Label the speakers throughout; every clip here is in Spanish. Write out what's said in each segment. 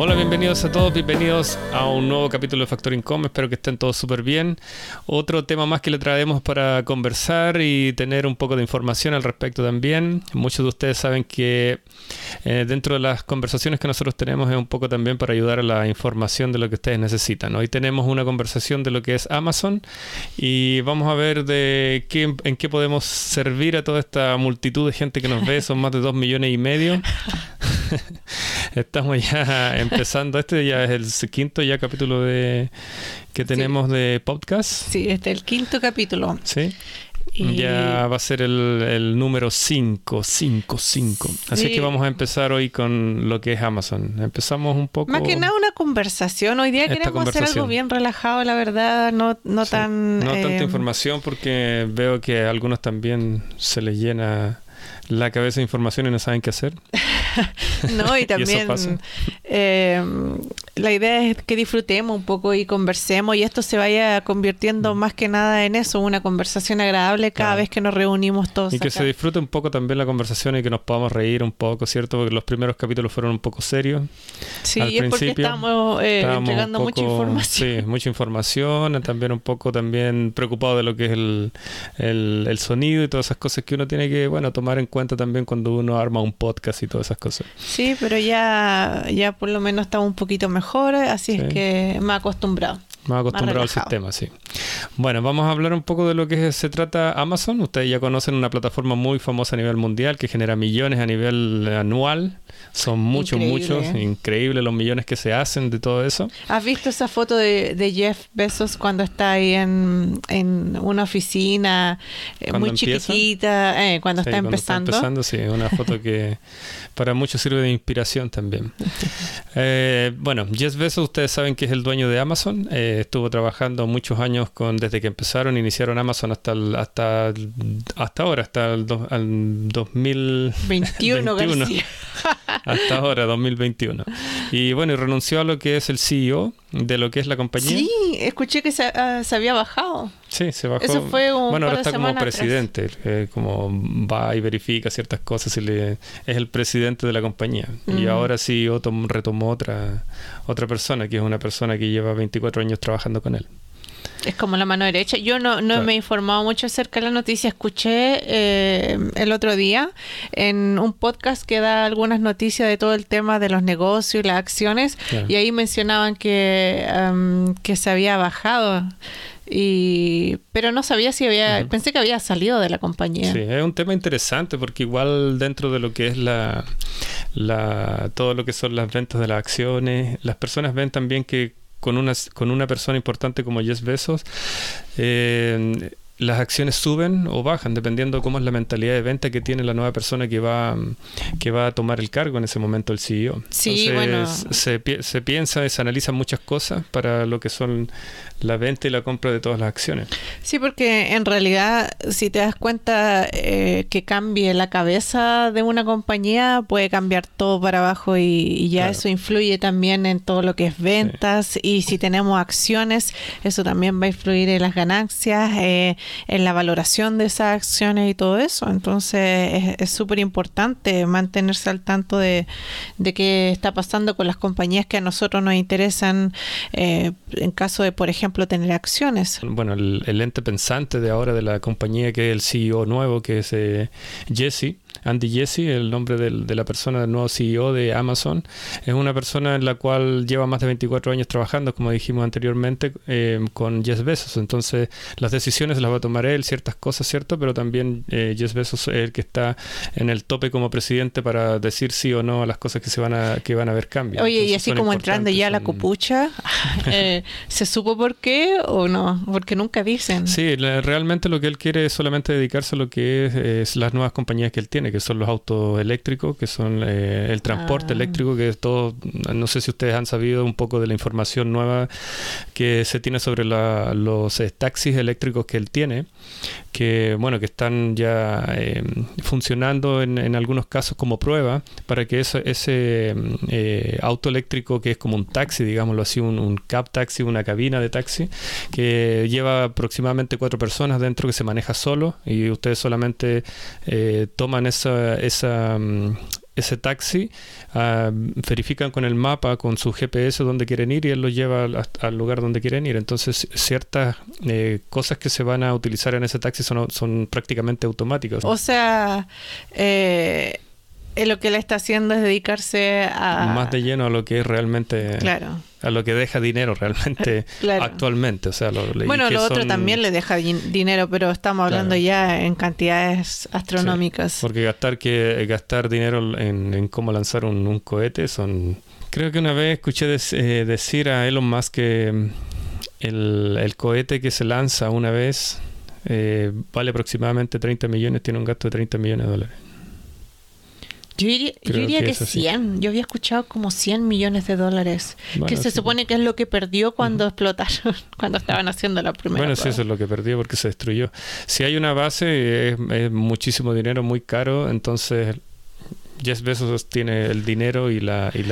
Speaker 1: Hola, bienvenidos a todos, bienvenidos a un nuevo capítulo de Factoring Com. Espero que estén todos súper bien. Otro tema más que le traemos para conversar y tener un poco de información al respecto también. Muchos de ustedes saben que eh, dentro de las conversaciones que nosotros tenemos es un poco también para ayudar a la información de lo que ustedes necesitan. Hoy tenemos una conversación de lo que es Amazon y vamos a ver de qué, en qué podemos servir a toda esta multitud de gente que nos ve. Son más de dos millones y medio. Estamos ya empezando. Este ya es el quinto ya capítulo de que tenemos de podcast.
Speaker 2: Sí, este es el quinto capítulo.
Speaker 1: Sí. Ya va a ser el, el número 5, 5, 5. Así que vamos a empezar hoy con lo que es Amazon. Empezamos un poco...
Speaker 2: Más que nada una conversación. Hoy día queremos hacer algo bien relajado, la verdad, no, no tan...
Speaker 1: No tanta eh, información porque veo que a algunos también se les llena la cabeza de información y no saben qué hacer.
Speaker 2: no, y también eh, la idea es que disfrutemos un poco y conversemos y esto se vaya convirtiendo mm. más que nada en eso, una conversación agradable cada vez que nos reunimos todos.
Speaker 1: Y que se disfrute un poco también la conversación y que nos podamos reír un poco, ¿cierto? Porque los primeros capítulos fueron un poco serios.
Speaker 2: Sí, es porque estamos, eh, entregando mucha información.
Speaker 1: Sí, mucha información, también un poco también preocupado de lo que es el, el, el sonido y todas esas cosas que uno tiene que, bueno, tomar en cuenta también cuando uno arma un podcast y todas esas cosas.
Speaker 2: Sí, pero ya, ya por lo menos estamos un poquito mejor, así es que me he acostumbrado.
Speaker 1: He acostumbrado al sistema, sí. Bueno, vamos a hablar un poco de lo que se trata Amazon. Ustedes ya conocen una plataforma muy famosa a nivel mundial que genera millones a nivel anual. Son muchos, muchos. Increíble los millones que se hacen de todo eso.
Speaker 2: ¿Has visto esa foto de, Jeff Bezos cuando está ahí en, una oficina eh, muy chiquitita, eh, cuando está empezando?
Speaker 1: Está empezando, sí, una foto que para muchos sirve de inspiración también. Eh, bueno, Jeff Bezos, ustedes saben que es el dueño de Amazon. Estuvo trabajando muchos años con desde que empezaron, iniciaron Amazon hasta hasta hasta ahora, hasta el, 2021. Hasta ahora, 2021. Y bueno, y renunció a lo que es el CEO de lo que es la compañía.
Speaker 2: Sí, escuché que se, ah, había bajado.
Speaker 1: Sí, se bajó. Eso fue un bueno, ahora está como presidente, eh, como va y verifica ciertas cosas y le, es el presidente de la compañía. Y mm. ahora sí retomó otra, otra persona, que es una persona que lleva 24 años trabajando con él.
Speaker 2: Es como la mano derecha. Yo no, no me he informado mucho acerca de la noticia. Escuché eh, el otro día en un podcast que da algunas noticias de todo el tema de los negocios y las acciones. Y ahí mencionaban que, que se había bajado. Y, pero no sabía si había, pensé que había salido de la compañía.
Speaker 1: Sí, es un tema interesante porque igual dentro de lo que es la, la todo lo que son las ventas de las acciones, las personas ven también que con una, con una persona importante como Jess Bezos, eh, las acciones suben o bajan dependiendo cómo es la mentalidad de venta que tiene la nueva persona que va que va a tomar el cargo en ese momento el CEO.
Speaker 2: Sí, bueno.
Speaker 1: se, se piensa, se analizan muchas cosas para lo que son la venta y la compra de todas las acciones.
Speaker 2: Sí, porque en realidad, si te das cuenta eh, que cambie la cabeza de una compañía, puede cambiar todo para abajo y, ya eso influye también en todo lo que es ventas. Y si tenemos acciones, eso también va a influir en las ganancias, eh, en la valoración de esas acciones y todo eso. Entonces, es súper importante mantenerse al tanto de, de qué está pasando con las compañías que a nosotros nos interesan. Eh, en caso de, por ejemplo, tener acciones.
Speaker 1: Bueno, el, ente pensante de ahora de la compañía, que es el CEO nuevo, que es eh, Jesse, Andy Jesse, el nombre de la persona, del nuevo CEO de Amazon, es una persona en la cual lleva más de 24 años trabajando, como dijimos anteriormente, eh, con Jeff Bezos. Entonces, las decisiones las va a tomar él, ciertas cosas, ¿cierto? Pero también eh, Jeff Bezos es el que está en el tope como presidente para decir sí o no a las cosas que se van a, que van a haber cambios.
Speaker 2: Oye, y así como entrando ya a la copucha, eh, ¿se supo por qué o no? Porque nunca dicen.
Speaker 1: Sí, realmente lo que él quiere es solamente dedicarse a lo que es las nuevas compañías que él tiene que son los autos eléctricos, que son eh, el transporte ah. eléctrico, que es todo, no sé si ustedes han sabido un poco de la información nueva que se tiene sobre los eh, taxis eléctricos que él tiene, que bueno, que están ya eh, funcionando en, en, algunos casos como prueba para que eso, ese auto eléctrico que es como un taxi, digámoslo así, un, un cab taxi, una cabina de taxi, que lleva aproximadamente cuatro personas dentro que se maneja solo y ustedes solamente toman mm, ese taxi, ah, verifican con el mapa, con su GPS dónde quieren ir y él los lleva al, lugar donde quieren ir. Entonces, ciertas eh, cosas que se van a utilizar en ese taxi son, son prácticamente automáticas.
Speaker 2: O sea, eh, lo que le está haciendo es dedicarse a...
Speaker 1: Más de lleno a lo que es realmente...
Speaker 2: Claro.
Speaker 1: A lo que deja dinero realmente actualmente. O sea, lo,
Speaker 2: bueno, lo otro también le deja dinero, pero estamos hablando ya en cantidades astronómicas.
Speaker 1: porque gastar que gastar dinero en, cómo lanzar un, cohete son... Creo que una vez escuché eh, decir a Elon Musk que mm, el, cohete que se lanza una vez eh, vale aproximadamente 30 millones, tiene un gasto de 30 millones de dólares.
Speaker 2: Yo diría, que, 100. Yo había escuchado como 100 millones de dólares. que se supone que es lo que perdió cuando explotaron, cuando estaban haciendo la primera.
Speaker 1: Bueno, sí, eso es lo que perdió porque se destruyó. Si hay una base, es muchísimo dinero, muy caro. Entonces, Jeff Bezos tiene el dinero y la, y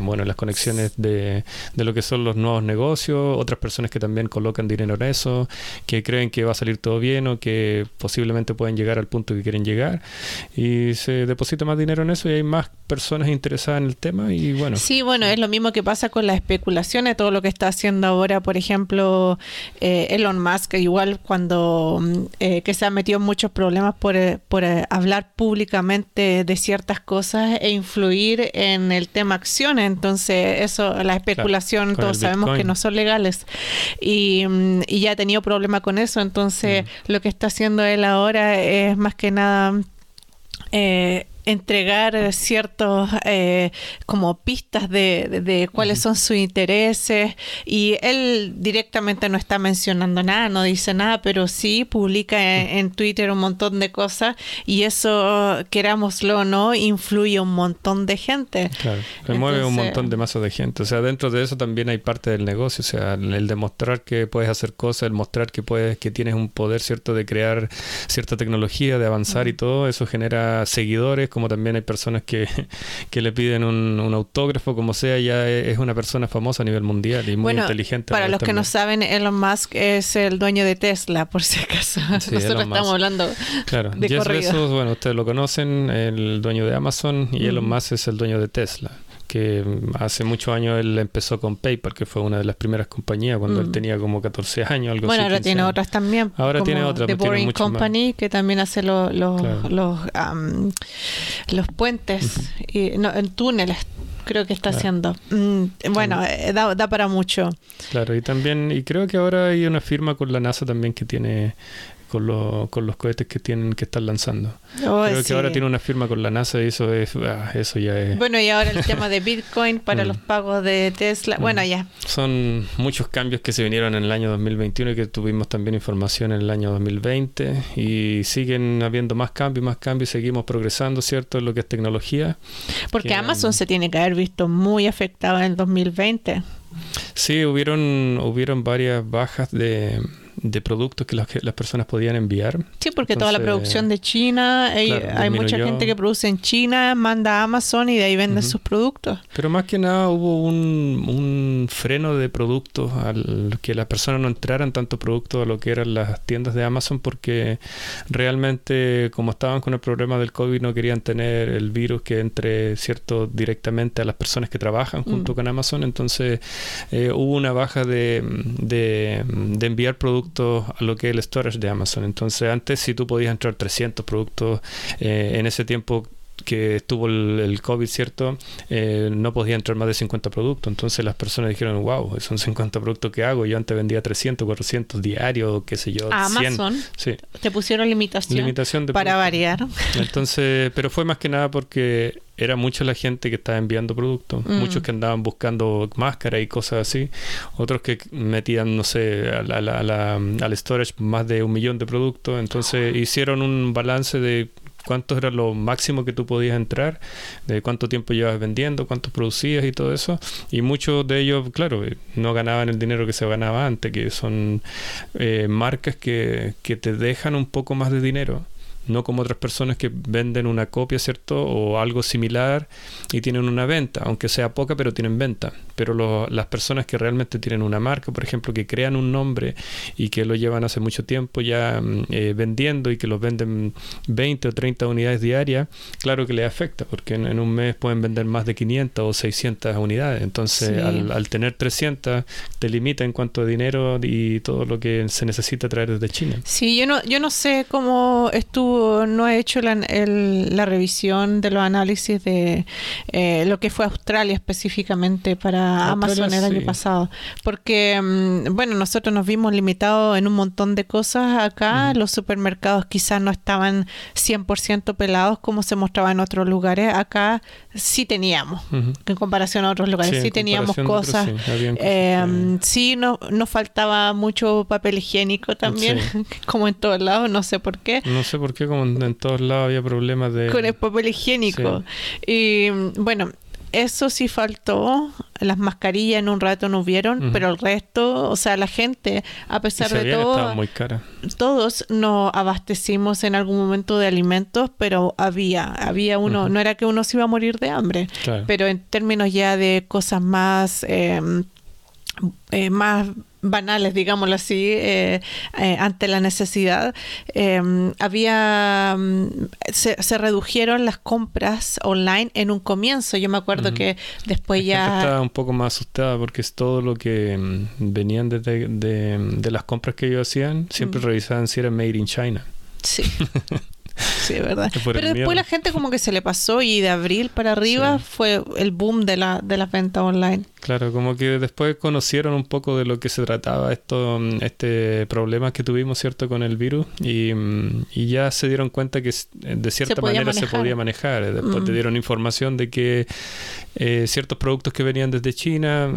Speaker 1: bueno las conexiones de, de, lo que son los nuevos negocios, otras personas que también colocan dinero en eso, que creen que va a salir todo bien o que posiblemente pueden llegar al punto que quieren llegar y se deposita más dinero en eso y hay más personas interesadas en el tema y bueno.
Speaker 2: Sí, bueno, es lo mismo que pasa con la especulación de todo lo que está haciendo ahora, por ejemplo, eh, Elon Musk, igual cuando mm, eh, que se ha metido en muchos problemas por, eh, por hablar públicamente de ciertas cosas e influir en el tema acciones. Entonces, eso, la especulación, todos sabemos que no son legales. Y, mm, y, ya ha tenido problema con eso. Entonces, mm. lo que está haciendo él ahora es más que nada eh, entregar ciertos eh, como pistas de, de, cuáles son sus intereses. Y él directamente no está mencionando nada, no dice nada, pero sí publica en, Twitter un montón de cosas. Y eso, querámoslo o no, influye un muntón de gente.
Speaker 1: Claro, mueve un montón de masas de gente. O sea, dentro de eso también hay parte del negocio, o sea, el demostrar que puedes hacer cosas, el mostrar que puedes, que tienes un poder cierto de crear cierta tecnología, de avanzar y todo, eso genera seguidores como también hay personas que, le piden un, autógrafo, como sea, ya es una persona famosa a nivel mundial y muy inteligente.
Speaker 2: Para los que no saben, Elon Musk es el dueño de Tesla, por si acaso. Nosotros estamos hablando
Speaker 1: claro. de Jeff Bezos, bueno, ustedes lo conocen, el dueño de Amazon, y Elon Musk es el dueño de Tesla que hace muchos años él empezó con PayPal, que fue una de las primeras compañías cuando él mm. tenía como 14 años, algo
Speaker 2: bueno, ahora tiene otras también.
Speaker 1: Ahora tiene otras.
Speaker 2: The Boring Company, que también hace los, los, los, puentes, y, no, en túneles creo que está haciendo. Mm, bueno, eh, da, da, para mucho.
Speaker 1: Claro, y también, y creo que ahora hay una firma con la NASA también que tiene con, con los cohetes que tienen que estar lanzando. Oh, Creo que ahora tiene una firma con la NASA y eso es ah, eso ya es.
Speaker 2: Bueno, y ahora el tema de Bitcoin para mm. los pagos de Tesla. Mm. Bueno, ya.
Speaker 1: Son muchos cambios que se vinieron en el año 2021 y que tuvimos también información en el año 2020 y siguen habiendo más cambios, más cambios y seguimos progresando, ¿cierto? En lo que es tecnología.
Speaker 2: Porque Amazon se tiene que haber visto muy afectado en el 2020.
Speaker 1: Sí, hubieron hubieron varias bajas de de productos que las, las personas podían enviar.
Speaker 2: Sí, porque toda la producción de China, hay, mucha gente que produce en China, manda a Amazon y de ahí vende sus productos.
Speaker 1: Pero más que nada hubo un, un freno de productos al que las personas no entraran tanto productos a lo que eran las tiendas de Amazon porque realmente como estaban con el problema del COVID no querían tener el virus que entre cierto directamente a las personas que trabajan junto mm. con Amazon, entonces eh, hubo una baja de, de, de enviar productos a lo que es el storage de Amazon. Entonces antes si tú podías entrar 300 productos eh, en ese tiempo que estuvo el, COVID, ¿cierto? Eh, no podía entrar más de 50 productos. Entonces las personas dijeron, wow, son 50 productos que hago. Yo antes vendía 300, 400 diarios, qué sé yo.
Speaker 2: Amazon. Sí. Te pusieron limitación. Limitación para variar.
Speaker 1: Entonces, pero fue más que nada porque era mucha la gente que estaba enviando productos, mm. muchos que andaban buscando máscaras y cosas así, otros que metían, no sé, al storage más de un millón de productos, entonces hicieron un balance de cuánto era lo máximo que tú podías entrar, de cuánto tiempo llevas vendiendo, cuánto producías y todo eso. Y muchos de ellos, claro, no ganaban el dinero que se ganaba antes, que son eh, marcas que, que te dejan un poco más de dinero no como otras personas que venden una copia, ¿cierto? O algo similar y tienen una venta, aunque sea poca, pero tienen venta. Pero las personas que realmente tienen una marca, por ejemplo, que crean un nombre y que lo llevan hace mucho tiempo ya mm, eh, vendiendo y que los venden 20 o 30 unidades diarias, claro que les afecta, porque en, un mes pueden vender más de 500 o 600 unidades. Entonces, al, al, tener 300, te limita en cuanto a dinero y todo lo que se necesita traer desde China.
Speaker 2: Sí, yo no, yo no sé cómo no he hecho la, la revisión de los análisis de eh, lo que fue Australia específicamente para Amazon el año pasado, porque, mm, bueno, nosotros nos vimos limitados en un montón de cosas acá, los supermercados quizás no estaban 100% pelados como se mostraba en otros lugares, acá sí teníamos, en comparación a otros lugares, sí, teníamos cosas, eh, sí, no, nos faltaba mucho papel higiénico también, como en todos lados, no sé por qué.
Speaker 1: No sé por qué, como en todos lados había problemas de...
Speaker 2: Con el papel higiénico. Y bueno, eso sí faltó, las mascarillas en un rato no hubieron, pero el resto, o sea, la gente, a pesar de todo,
Speaker 1: muy cara.
Speaker 2: todos nos abastecimos en algún momento de alimentos, pero había, había uno, no era que uno se iba a morir de hambre, pero en términos ya de cosas más... Eh, eh, más banales, digámoslo así, eh, eh, ante la necesidad, em, había mm, se, redujeron las compras online en un comienzo. Yo me acuerdo que después ya
Speaker 1: estaba un poco más asustada porque es todo lo que mm, venían de, de, las compras que ellos hacían, siempre revisaban si era made in China.
Speaker 2: Sí. Sí, verdad. Pero después la gente como que se le pasó y de abril para arriba fue el boom de la de las ventas online.
Speaker 1: Claro, como que después conocieron un poco de lo que se trataba esto, mm, este problema que tuvimos, ¿cierto?, con el virus y, mm, y ya se dieron cuenta que eh, de cierta manera se podía manejar. Eh, después te mm. dieron información de que eh, ciertos productos que venían desde China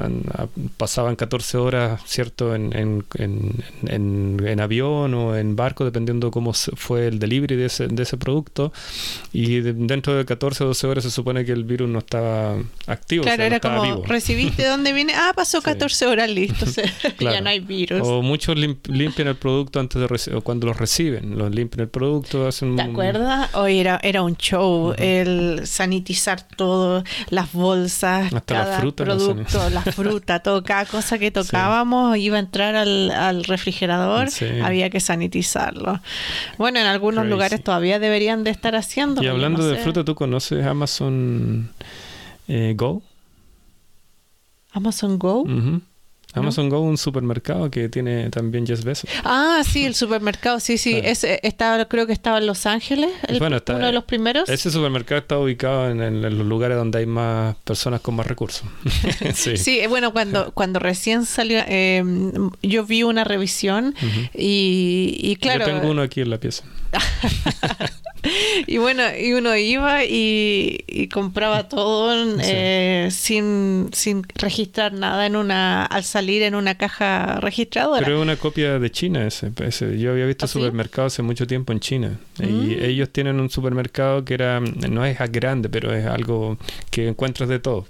Speaker 1: pasaban 14 horas, ¿cierto?, en, en, en, en, avión o en barco, dependiendo cómo fue el delivery de ese, de ese producto. Y dentro de 14 o 12 horas se supone que el virus no estaba activo,
Speaker 2: claro, era como ¿De dónde viene? Ah, pasó 14 horas, listo. Ya no hay virus.
Speaker 1: O muchos limpian el producto antes de o cuando lo reciben. Los limpian el producto, hacen
Speaker 2: ¿Te acuerdas? Hoy era, era un show el sanitizar todo, las bolsas, Hasta cada fruta, producto, la fruta, todo, cada cosa que tocábamos iba a entrar al, refrigerador, había que sanitizarlo. Bueno, en algunos lugares todavía deberían de estar haciendo.
Speaker 1: Y hablando de fruta, ¿tú conoces Amazon eh, Go?
Speaker 2: Amazon Go.
Speaker 1: Amazon Go, un supermercado que tiene también Jeff Bezos.
Speaker 2: Ah, sí, el supermercado, sí, sí. Eh, estaba, creo que estaba en Los Ángeles, uno de los primeros.
Speaker 1: Ese supermercado está ubicado en, los lugares donde hay más personas con más recursos.
Speaker 2: sí. Eh, bueno, cuando, cuando recién salió, eh, yo vi una revisión y, claro.
Speaker 1: Yo tengo uno aquí en la pieza.
Speaker 2: y bueno, y uno iba y, compraba todo eh, sin, sin registrar nada en una al salir en una caja registradora.
Speaker 1: Pero es una copia de China ese, Yo había visto ¿Ah, supermercados hace mucho tiempo en China. Y mm. ellos tienen un supermercado que era no es grande, pero es algo que encuentras de todo.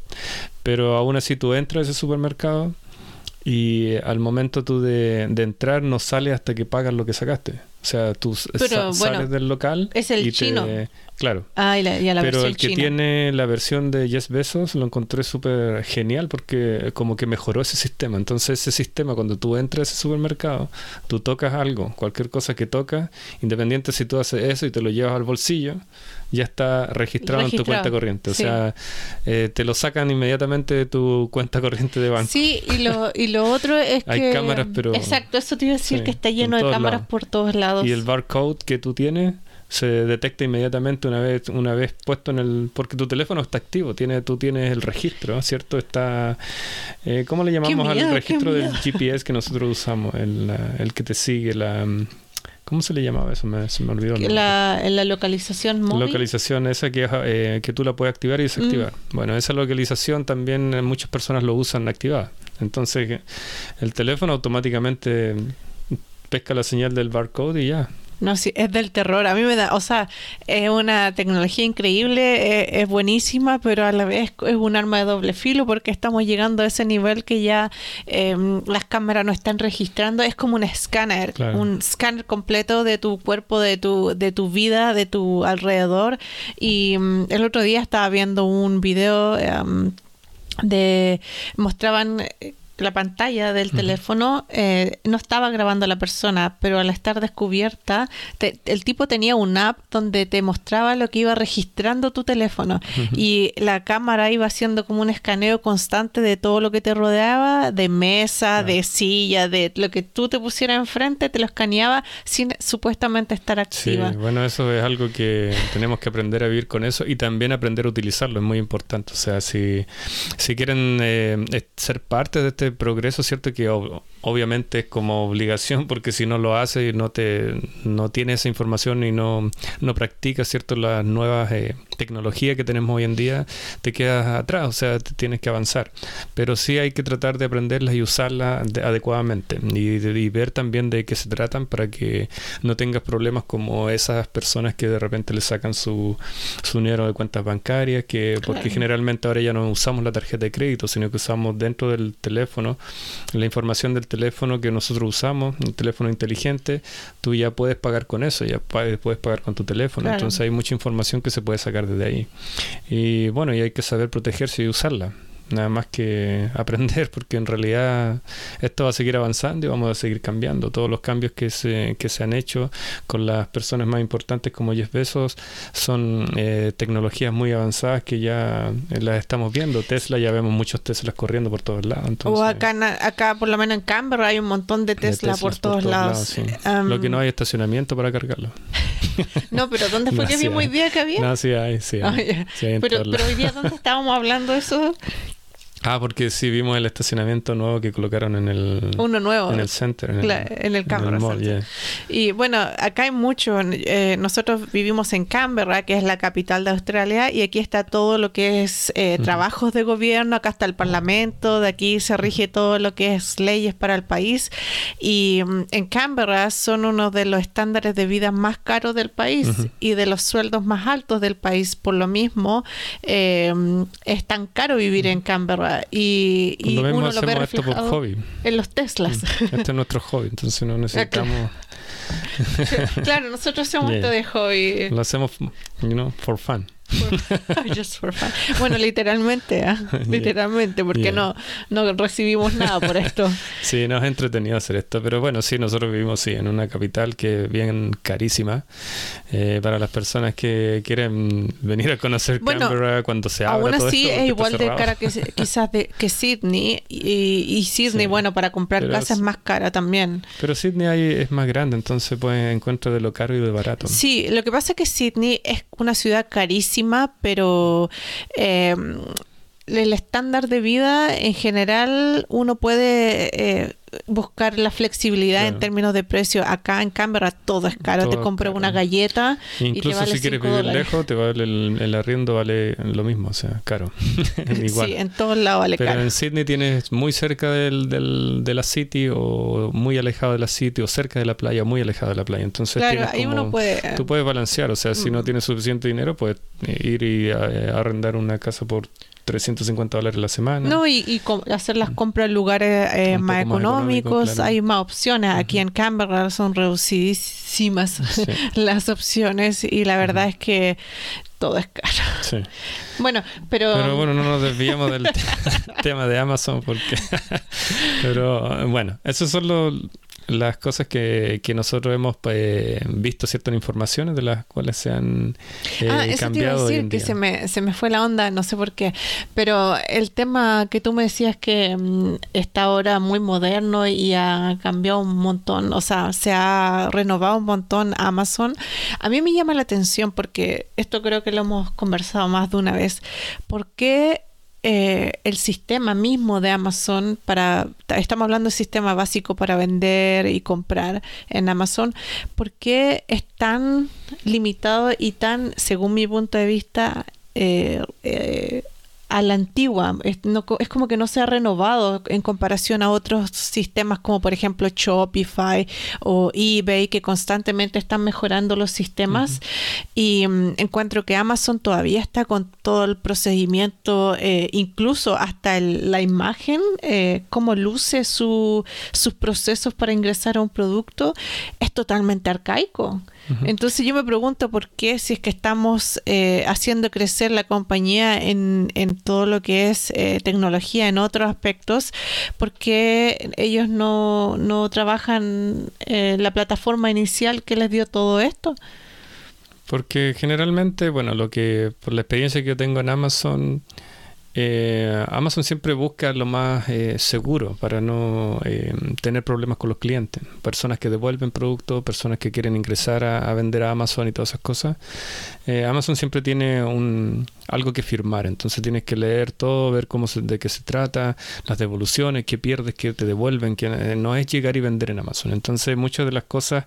Speaker 1: Pero aún así tú entras a ese supermercado y al momento tú de, de entrar no sales hasta que pagas lo que sacaste. O sea, tú sales del local.
Speaker 2: Es el chino.
Speaker 1: Claro.
Speaker 2: Ah, y la,
Speaker 1: Pero el que tiene la versión de Yes Besos lo encontré súper genial porque como que mejoró ese sistema. Entonces, ese sistema, cuando tú entras a ese supermercado, tú tocas algo, cualquier cosa que tocas, independiente si tú haces eso y te lo llevas al bolsillo, ya está registrado, en tu cuenta corriente. O sea, eh, te lo sacan inmediatamente de tu cuenta corriente de banco.
Speaker 2: Sí, y lo, y lo otro es que...
Speaker 1: Hay cámaras, pero...
Speaker 2: Exacto, eso te iba a decir que está lleno de cámaras por todos lados.
Speaker 1: Y el barcode que tú tienes se detecta inmediatamente una vez una vez puesto en el porque tu teléfono está activo tiene tú tienes el registro cierto está eh, cómo le llamamos al registro del GPS que nosotros usamos el, el que te sigue la ¿Cómo se le llamaba eso? Me, se me olvidó.
Speaker 2: La, la localización móvil.
Speaker 1: Localización esa que, eh, que tú la puedes activar y desactivar. Mm. Bueno, esa localización también muchas personas lo usan activada. Entonces el teléfono automáticamente pesca la señal del barcode y ya.
Speaker 2: No, sí, es del terror. A mí me da, o sea, es una tecnología increíble, es, buenísima, pero a la vez es un arma de doble filo porque estamos llegando a ese nivel que ya em, las cámaras no están registrando. Es como un escáner, un escáner completo de tu cuerpo, de tu, de tu vida, de tu alrededor. Y mm, el otro día estaba viendo un video em, de mostraban eh, la pantalla del teléfono eh, no estaba grabando a la persona, pero al estar descubierta, el tipo tenía un app donde te mostraba lo que iba registrando tu teléfono y la cámara iba haciendo como un escaneo constante de todo lo que te rodeaba, de mesa, de silla, de lo que tú te pusieras enfrente, te lo escaneaba sin supuestamente estar activa.
Speaker 1: Sí, bueno, eso es algo que tenemos que aprender a vivir con eso y también aprender a utilizarlo, es muy importante. O sea, si, si quieren eh, ser parte de este progreso, ¿cierto? Que obviamente es como obligación porque si no lo hace y no te no tiene esa información y no, no practica, ¿cierto? Las nuevas eh, tecnologías que tenemos hoy en día, te quedas atrás, o sea, tienes que avanzar. Pero sí hay que tratar de aprenderlas y usarlas adecuadamente y, y, ver también de qué se tratan para que no tengas problemas como esas personas que de repente le sacan su, su dinero de cuentas bancarias, que porque generalmente ahora ya no usamos la tarjeta de crédito, sino que usamos dentro del teléfono la información del teléfono que nosotros usamos, un teléfono inteligente, tú ya puedes pagar con eso, ya puedes pagar con tu teléfono. Entonces hay mucha información que se puede sacar desde ahí. Y bueno, y hay que saber protegerse y usarla nada más que aprender, porque en realidad esto va a seguir avanzando y vamos a seguir cambiando. Todos los cambios que se, que se han hecho con las personas más importantes como Jeff Bezos son eh, tecnologías muy avanzadas que ya las estamos viendo. Tesla, ya vemos muchos Teslas corriendo por todos lados.
Speaker 2: o acá, acá, por lo menos en Canberra, hay un montón de Tesla por, todos lados.
Speaker 1: lo que no hay estacionamiento para cargarlo.
Speaker 2: no, pero ¿dónde fue que vi muy día que había?
Speaker 1: No, sí hay, sí hay.
Speaker 2: pero, pero hoy día, ¿dónde estábamos hablando eso?
Speaker 1: Ah, porque sí vimos el estacionamiento nuevo que colocaron en el
Speaker 2: uno nuevo
Speaker 1: en el center, en
Speaker 2: el, Canberra. Y bueno, acá hay mucho. Eh, nosotros vivimos en Canberra, que es la capital de Australia, y aquí está todo lo que es eh, trabajos de gobierno. Acá está el Parlamento, de aquí se rige todo lo que es leyes para el país. Y mm, en Canberra son uno de los estándares de vida más caros del país y de los sueldos más altos del país. Por lo mismo, eh, es tan caro vivir en Canberra y, uno lo ve reflejado en los Teslas.
Speaker 1: Mm, este es nuestro hobby, entonces no necesitamos...
Speaker 2: claro, nosotros hacemos esto de hobby.
Speaker 1: Lo hacemos, you know, for fun.
Speaker 2: Just for fun. Bueno, literalmente, ¿ah? literalmente, porque no, no recibimos nada por esto.
Speaker 1: Sí, nos ha entretenido hacer esto, pero bueno, sí, nosotros vivimos sí, en una capital que es bien carísima eh, para las personas que quieren venir a conocer Canberra cuando se abra
Speaker 2: Aún así es igual de cara que quizás de, que Sydney y, Sydney, bueno, para comprar casa es más cara también.
Speaker 1: Pero Sydney ahí es más grande, entonces pues encuentro de lo caro y de barato.
Speaker 2: Sí, lo que pasa es que Sydney es una ciudad carísima pero eh, el estándar de vida en general uno puede eh, buscar la flexibilidad en términos de precio. Acá en Canberra todo es caro. te compro una galleta
Speaker 1: Incluso
Speaker 2: y te vale
Speaker 1: si quieres vivir lejos, te vale el, arriendo vale lo mismo, o sea, caro.
Speaker 2: Igual. Sí, en todos lados vale
Speaker 1: Pero
Speaker 2: caro.
Speaker 1: en Sydney tienes muy cerca del, del, de la city o muy alejado de la city o cerca de la playa o muy alejado de la playa. Entonces
Speaker 2: claro, ahí uno puede...
Speaker 1: tú puedes balancear, o sea, si no mm. tienes suficiente dinero, puedes ir y eh, arrendar una casa por 350 dólares la semana.
Speaker 2: No, y, hacer las compras en lugares eh, más, económicos, hay más opciones. Aquí en Canberra son reducidísimas las opciones y la verdad es que todo es caro. Bueno, pero...
Speaker 1: Pero bueno, no nos desviamos del tema de Amazon porque... pero bueno, esos son los las cosas que, que nosotros hemos pues, visto ciertas informaciones de las cuales se han eh, ah, eso cambiado.
Speaker 2: Te iba a decir que se me, se me fue la onda, no sé por qué. Pero el tema que tú me decías que mm, está ahora muy moderno y ha cambiado un montón, o sea, se ha renovado un montón Amazon. A mí me llama la atención porque esto creo que lo hemos conversado más de una vez. ¿Por qué eh, el sistema mismo de Amazon para, estamos hablando del sistema básico para vender y comprar en Amazon, ¿por qué es tan limitado y tan, según mi punto de vista, eh, eh, a la antigua. Es, es, como que no se ha renovado en comparación a otros sistemas como por ejemplo Shopify o eBay que constantemente están mejorando los sistemas. Y mm, encuentro que Amazon todavía está con todo el procedimiento, eh, incluso hasta la imagen, eh, cómo luce su, sus procesos para ingresar a un producto, es totalmente arcaico. Entonces yo me pregunto por qué si es que estamos eh, haciendo crecer la compañía en, en todo lo que es eh, tecnología, en otros aspectos, ¿por qué ellos no, no trabajan eh, la plataforma inicial que les dio todo esto?
Speaker 1: Porque generalmente, bueno, lo que por la experiencia que yo tengo en Amazon, eh, Amazon siempre busca lo más eh, seguro para no eh, tener problemas con los clientes. Personas que devuelven productos, personas que quieren ingresar a, vender a Amazon y todas esas cosas. Amazon siempre tiene un, algo que firmar, entonces tienes que leer todo, ver cómo de qué se trata, las devoluciones, qué pierdes, qué te devuelven, que no es llegar y vender en Amazon. Entonces muchas de las cosas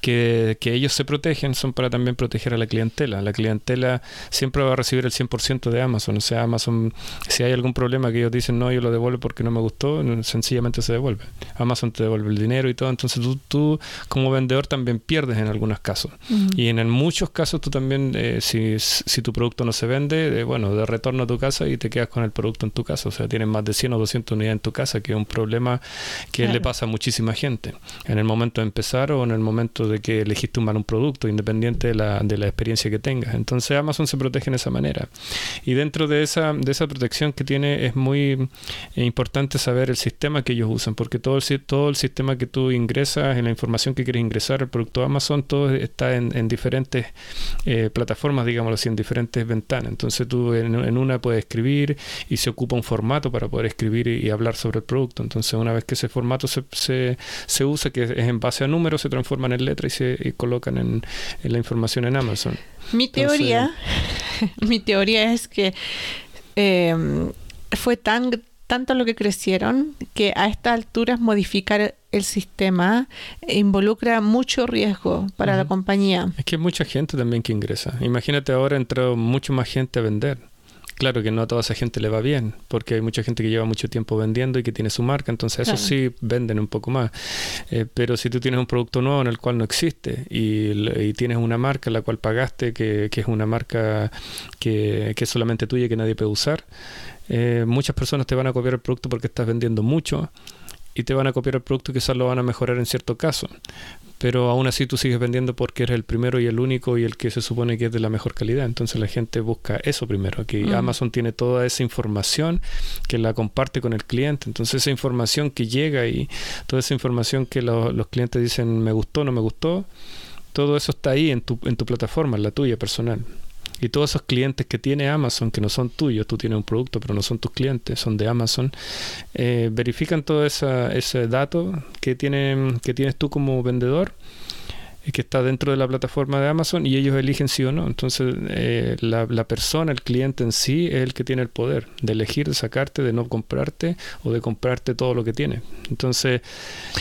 Speaker 1: que, que ellos se protegen son para también proteger a la clientela. La clientela siempre va a recibir el 100% de Amazon, o sea, Amazon si hay algún problema que ellos dicen no, yo lo devuelvo porque no me gustó, sencillamente se devuelve. Amazon te devuelve el dinero y todo, entonces tú, tú como vendedor también pierdes en algunos casos. Y en, muchos casos tú también, eh, si, si, tu producto no se vende, eh, bueno, de retorno a tu casa y te quedas con el producto en tu casa. O sea, tienes más de 100 o 200 unidades en tu casa, que es un problema que le pasa a muchísima gente. En el momento de empezar o en el momento de que elegiste un mal un producto, independiente de la, de la experiencia que tengas. Entonces Amazon se protege en esa manera. Y dentro de esa, de esa protección que tiene es muy eh, importante saber el sistema que ellos usan, porque todo el, todo el sistema que tú ingresas, en la información que quieres ingresar al producto Amazon, todo está en, diferentes eh, plataformas, digámoslo así, en diferentes ventanas. Entonces tú en, una puedes escribir y se ocupa un formato para poder escribir y, hablar sobre el producto. Entonces una vez que ese formato se, se, se, usa, que es en base a números, se transforman en letras y se colocan en, la información en Amazon.
Speaker 2: Mi teoría, mi teoría es que Em, fue tan tanto lo que crecieron que a estas alturas modificar el sistema involucra mucho riesgo para la compañía.
Speaker 1: Es que hay mucha gente también que ingresa. Imagínate ahora entró mucho más gente a vender. Claro que no a toda esa gente le va bien, porque hay mucha gente que lleva mucho tiempo vendiendo y que tiene su marca, entonces eso sí venden un poco más. Eh, pero si tú tienes un producto nuevo en el cual no existe y, tienes una marca en la cual pagaste, que, es una marca que, que, es solamente tuya y que nadie puede usar, eh, muchas personas te van a copiar el producto porque estás vendiendo mucho y te van a copiar el producto y quizás lo van a mejorar en cierto caso. Pero aún así tú sigues vendiendo porque eres el primero y el único y el que se supone que es de la mejor calidad. Entonces la gente busca eso primero. Aquí mm. Amazon tiene toda esa información que la comparte con el cliente. Entonces esa información que llega y toda esa información que los clientes dicen me gustó, no me gustó, todo eso está ahí en tu, en tu plataforma, en la tuya personal. Y todos esos clientes que tiene Amazon, que no son tuyos, tú tienes un producto, pero no son tus clientes, son de Amazon, eh, verifican todo ese dato que, tienen, que tienes tú como vendedor que está dentro de la plataforma de Amazon y ellos eligen sí o no. Entonces, eh, la, persona, el cliente en sí, es el que tiene el poder de elegir, de sacarte, de no comprarte o de comprarte todo lo que tiene. Entonces.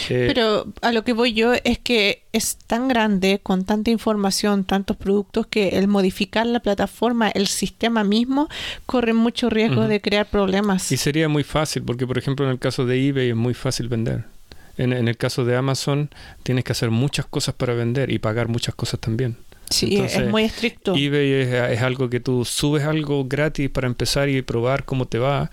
Speaker 2: Eh, Pero a lo que voy yo es que es tan grande, con tanta información, tantos productos, que el modificar la plataforma, el sistema mismo, corre mucho riesgo de crear problemas.
Speaker 1: Y sería muy fácil, porque por ejemplo en el caso de eBay es muy fácil vender. En, el caso de Amazon, tienes que hacer muchas cosas para vender y pagar muchas cosas también.
Speaker 2: Sí, es muy estricto.
Speaker 1: eBay es, algo que tú subes algo gratis para empezar y probar cómo te va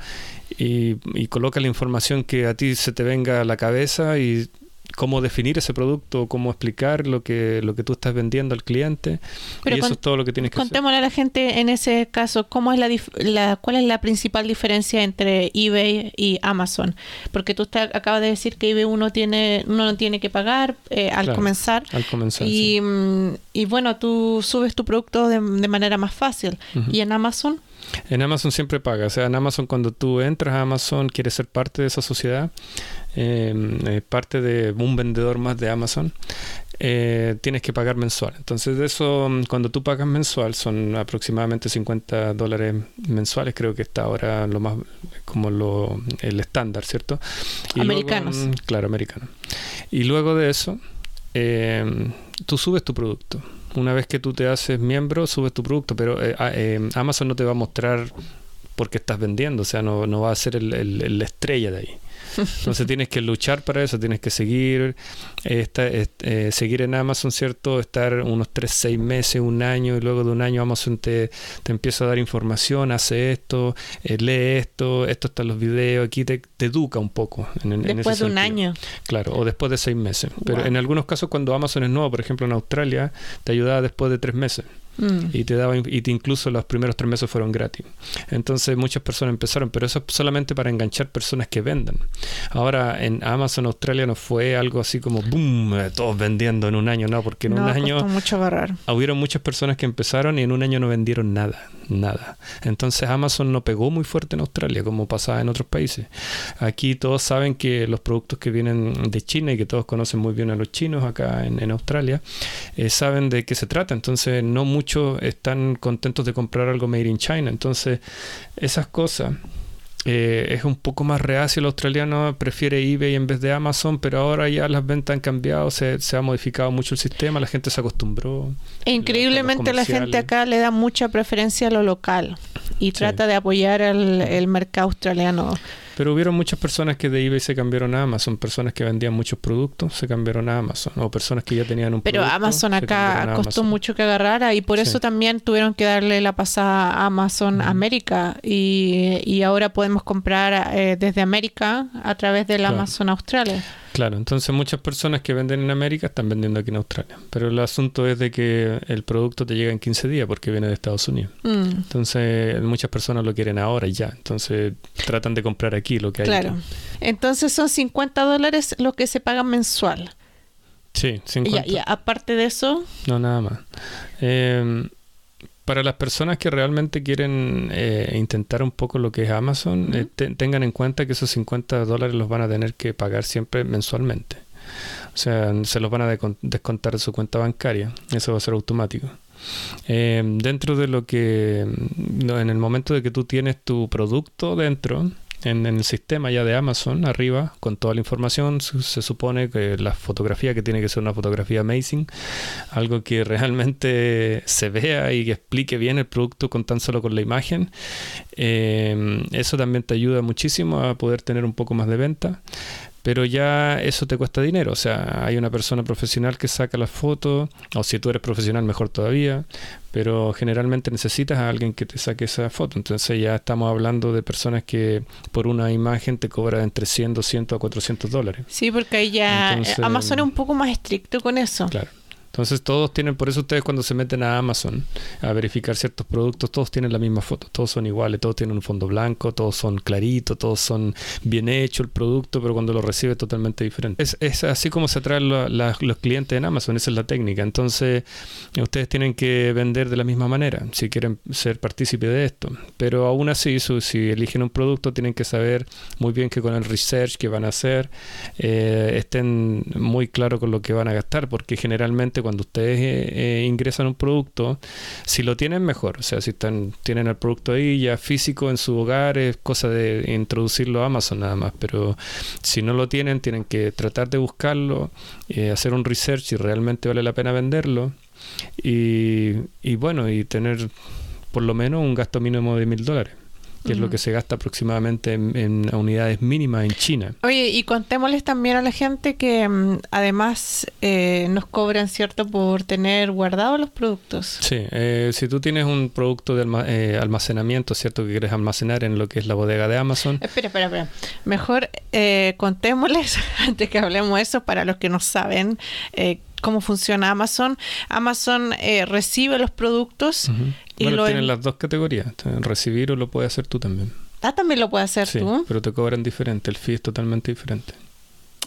Speaker 1: y, y coloca la información que a ti se te venga a la cabeza y cómo definir ese producto, cómo explicar lo que, lo que tú estás vendiendo al cliente. y eso es todo lo que tienes que
Speaker 2: hacer. Contémosle a la gente en ese caso, ¿cómo es la, la, ¿cuál es la principal diferencia entre eBay y Amazon? Porque tú acabas de decir que eBay uno tiene uno no tiene que pagar eh, al comenzar.
Speaker 1: Al comenzar.
Speaker 2: Y, mm, y, bueno, tú subes tu producto de, manera más fácil. ¿Y en Amazon?
Speaker 1: En Amazon siempre paga. O sea, en Amazon cuando tú entras a Amazon, quieres ser parte de esa sociedad, eh, parte de un vendedor más de Amazon, eh, tienes que pagar mensual. Entonces, de eso, cuando tú pagas mensual, son aproximadamente 50 dólares mensuales, creo que está ahora lo más como lo, el estándar, ¿cierto?
Speaker 2: Americanos.
Speaker 1: claro, americano. Y luego de eso, eh, tú subes tu producto. Una vez que tú te haces miembro, subes tu producto, pero eh, ah, Amazon no te va a mostrar porque estás vendiendo, o sea, no, no va a ser el, el, la estrella de ahí. Entonces tienes que luchar para eso, tienes que seguir, eh, seguir en Amazon, ¿cierto? Estar unos 3, 6 meses, un año, y luego de un año Amazon te, te empieza a dar información, hace esto, eh, lee esto, esto están los videos, aquí te, educa un poco.
Speaker 2: En, después de un año.
Speaker 1: Claro, o después de 6 meses. Pero en algunos casos cuando Amazon es nuevo, por ejemplo en Australia, te ayudaba después de 3 meses. Mm. Y te daba y te incluso los primeros tres meses fueron gratis. Entonces muchas personas empezaron, pero eso es solamente para enganchar personas que vendan. Ahora en Amazon Australia no fue algo así como boom, eh, todos vendiendo en un año, no, porque en un año
Speaker 2: mucho agarrar.
Speaker 1: hubieron muchas personas que empezaron y en un año no vendieron nada, nada. Entonces Amazon no pegó muy fuerte en Australia como pasaba en otros países. Aquí todos saben que los productos que vienen de China y que todos conocen muy bien a los chinos acá en, Australia, eh, saben de qué se trata. Entonces no muchos están contentos de comprar algo made in China. Entonces, esas cosas eh, es un poco más reacio el australiano, prefiere eBay en vez de Amazon, pero ahora ya las ventas han cambiado, se, ha modificado mucho el sistema, la gente se acostumbró.
Speaker 2: E increíblemente la gente acá le da mucha preferencia a lo local y trata de apoyar el mercado australiano.
Speaker 1: Pero hubieron muchas personas que de eBay se cambiaron a Amazon, personas que vendían muchos productos se cambiaron a Amazon, o personas que ya tenían un
Speaker 2: Pero Amazon acá costó mucho que agarrara y por eso también tuvieron que darle la pasada a Amazon América y, y, ahora podemos comprar eh, desde América a través del Amazon Australia.
Speaker 1: Claro, entonces muchas personas que venden en América están vendiendo aquí en Australia. Pero el asunto es de que el producto te llega en 15 días porque viene de Estados Unidos. Mm. Entonces muchas personas lo quieren ahora y ya. Entonces tratan de comprar aquí lo que hay.
Speaker 2: Claro. Entonces son 50 dólares lo que se paga mensual.
Speaker 1: Sí, 50.
Speaker 2: Y, aparte de eso.
Speaker 1: No, nada más. Eh, para las personas que realmente quieren eh, intentar un poco lo que es Amazon, eh, tengan en cuenta que esos 50 dólares los van a tener que pagar siempre mensualmente. O sea, se los van a descontar de su cuenta bancaria. Eso va a ser automático. Eh, dentro de lo que, en el momento de que tú tienes tu producto dentro, en, el sistema ya de Amazon arriba con toda la información. Se, supone que la fotografía, que tiene que ser una fotografía amazing, algo que realmente se vea y que explique bien el producto con tan solo con la imagen. Eh, eso también te ayuda muchísimo a poder tener un poco más de venta pero ya eso te cuesta dinero. O sea, hay una persona profesional que saca las fotos, o si tú eres profesional, mejor todavía, pero generalmente necesitas a alguien que te saque esa foto. Entonces ya estamos hablando de personas que por una imagen te cobran entre 100, 200 a 400 dólares.
Speaker 2: Sí, porque ahí ya Amazon es un poco más estricto con eso.
Speaker 1: Claro. Entonces todos tienen, por eso ustedes cuando se meten a Amazon a verificar ciertos productos, todos tienen la misma foto, todos son iguales, todos tienen un fondo blanco, todos son claritos, todos son bien hecho el producto, pero cuando lo recibe es totalmente diferente. Es, así como se atraen los clientes en Amazon, esa es la técnica. Entonces ustedes tienen que vender de la misma manera si quieren ser partícipe de esto. Pero aún así, si eligen un producto, tienen que saber muy bien que con el research que van a hacer eh, estén muy claros con lo que van a gastar, porque generalmente cuando ustedes eh, eh, ingresan un producto, si lo tienen mejor, o sea, si están, tienen el producto ahí ya físico en su hogar, es cosa de introducirlo a Amazon nada más, pero si no lo tienen, tienen que tratar de buscarlo, eh, hacer un research si realmente vale la pena venderlo. Y, y bueno, y tener por lo menos un gasto mínimo de mil dólares que es lo que se gasta aproximadamente en, unidades mínimas en China.
Speaker 2: Oye, y contémosles también a la gente que mm, además eh, nos cobran, ¿cierto?, por tener guardados los productos.
Speaker 1: Sí, eh, si tú tienes un producto de eh, almacenamiento, ¿cierto?, que quieres almacenar en lo que es la bodega de Amazon.
Speaker 2: Espera, espera, espera. Mejor contémosles, antes que hablemos de eso, para los que no saben, cómo funciona Amazon. Amazon recibe los productos
Speaker 1: bueno, tienen las dos categorías. Recibir o lo puedes hacer tú también.
Speaker 2: Ah, también lo puedes hacer sí,
Speaker 1: Pero te cobran diferente. El fee es totalmente diferente.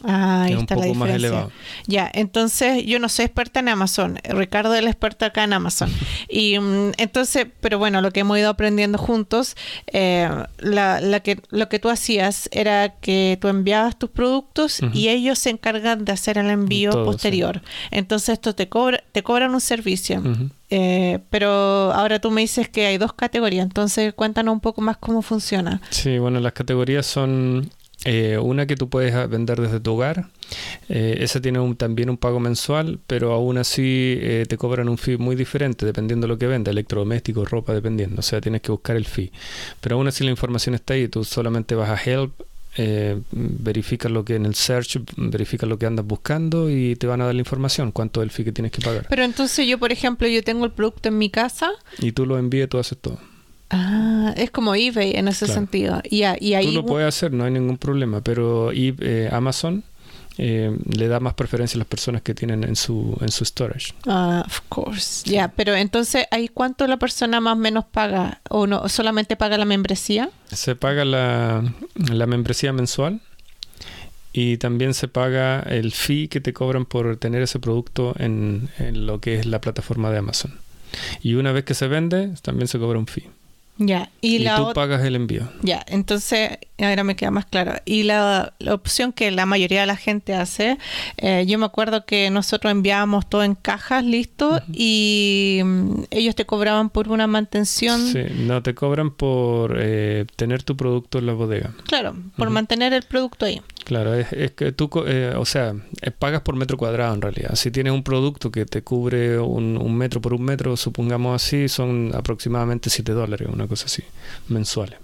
Speaker 2: Ah, ahí está un poco más elevado. Ya, entonces yo no soy experta en Amazon. Ricardo es el experto acá en Amazon. y mm, entonces, pero bueno, lo que hemos ido aprendiendo juntos, eh, la, que, lo que tú hacías era que tú enviabas tus productos y ellos se encargan de hacer el envío posterior. Entonces esto te cobra, te cobran un servicio. Eh, pero ahora tú me dices que hay dos categorías, entonces cuéntanos un poco más cómo funciona.
Speaker 1: Sí, bueno, las categorías son Eh, una que tú puedes vender desde tu hogar. Eh, esa tiene también un pago mensual, pero aún así eh, te cobran un fee muy diferente dependiendo de lo que venda, electrodomésticos, ropa, dependiendo. O sea, tienes que buscar el fee. Pero aún así la información está ahí. Tú solamente vas a Help, eh, verificas lo que en el search, verificas lo que andas buscando y te van a dar la información, cuánto es el fee que tienes que pagar.
Speaker 2: Pero entonces yo, por ejemplo, yo tengo el producto en mi casa.
Speaker 1: Y tú lo envías, tú haces todo.
Speaker 2: Ah, es como eBay en ese sentido. Y, y ahí
Speaker 1: Tú lo puedes hacer, no hay ningún problema, pero eh, Amazon eh, le da más preferencia a las personas que tienen en su en su storage.
Speaker 2: Ah, of course. Ya, pero entonces, ¿ahí cuánto la persona más o menos paga? ¿O no solamente paga la membresía?
Speaker 1: Se paga la, la membresía mensual y también se paga el fee que te cobran por tener ese producto en, en lo que es la plataforma de Amazon. Y una vez que se vende, también se cobra un fee.
Speaker 2: Ya, y,
Speaker 1: y tú pagas el envío.
Speaker 2: Ya, entonces ahora me queda más claro. Y la, opción que la mayoría de la gente hace, eh, yo me acuerdo que nosotros enviábamos todo en cajas, listo, y mm, ellos te cobraban por una mantención.
Speaker 1: Sí, no, te cobran por eh, tener tu producto en la bodega.
Speaker 2: Claro, por mantener el producto ahí.
Speaker 1: Claro, es, que tú, eh, o sea, pagas por metro cuadrado en realidad. Si tienes un producto que te cubre un, un metro por un metro, supongamos así, son aproximadamente 7 dólares, una cosa así, mensuales.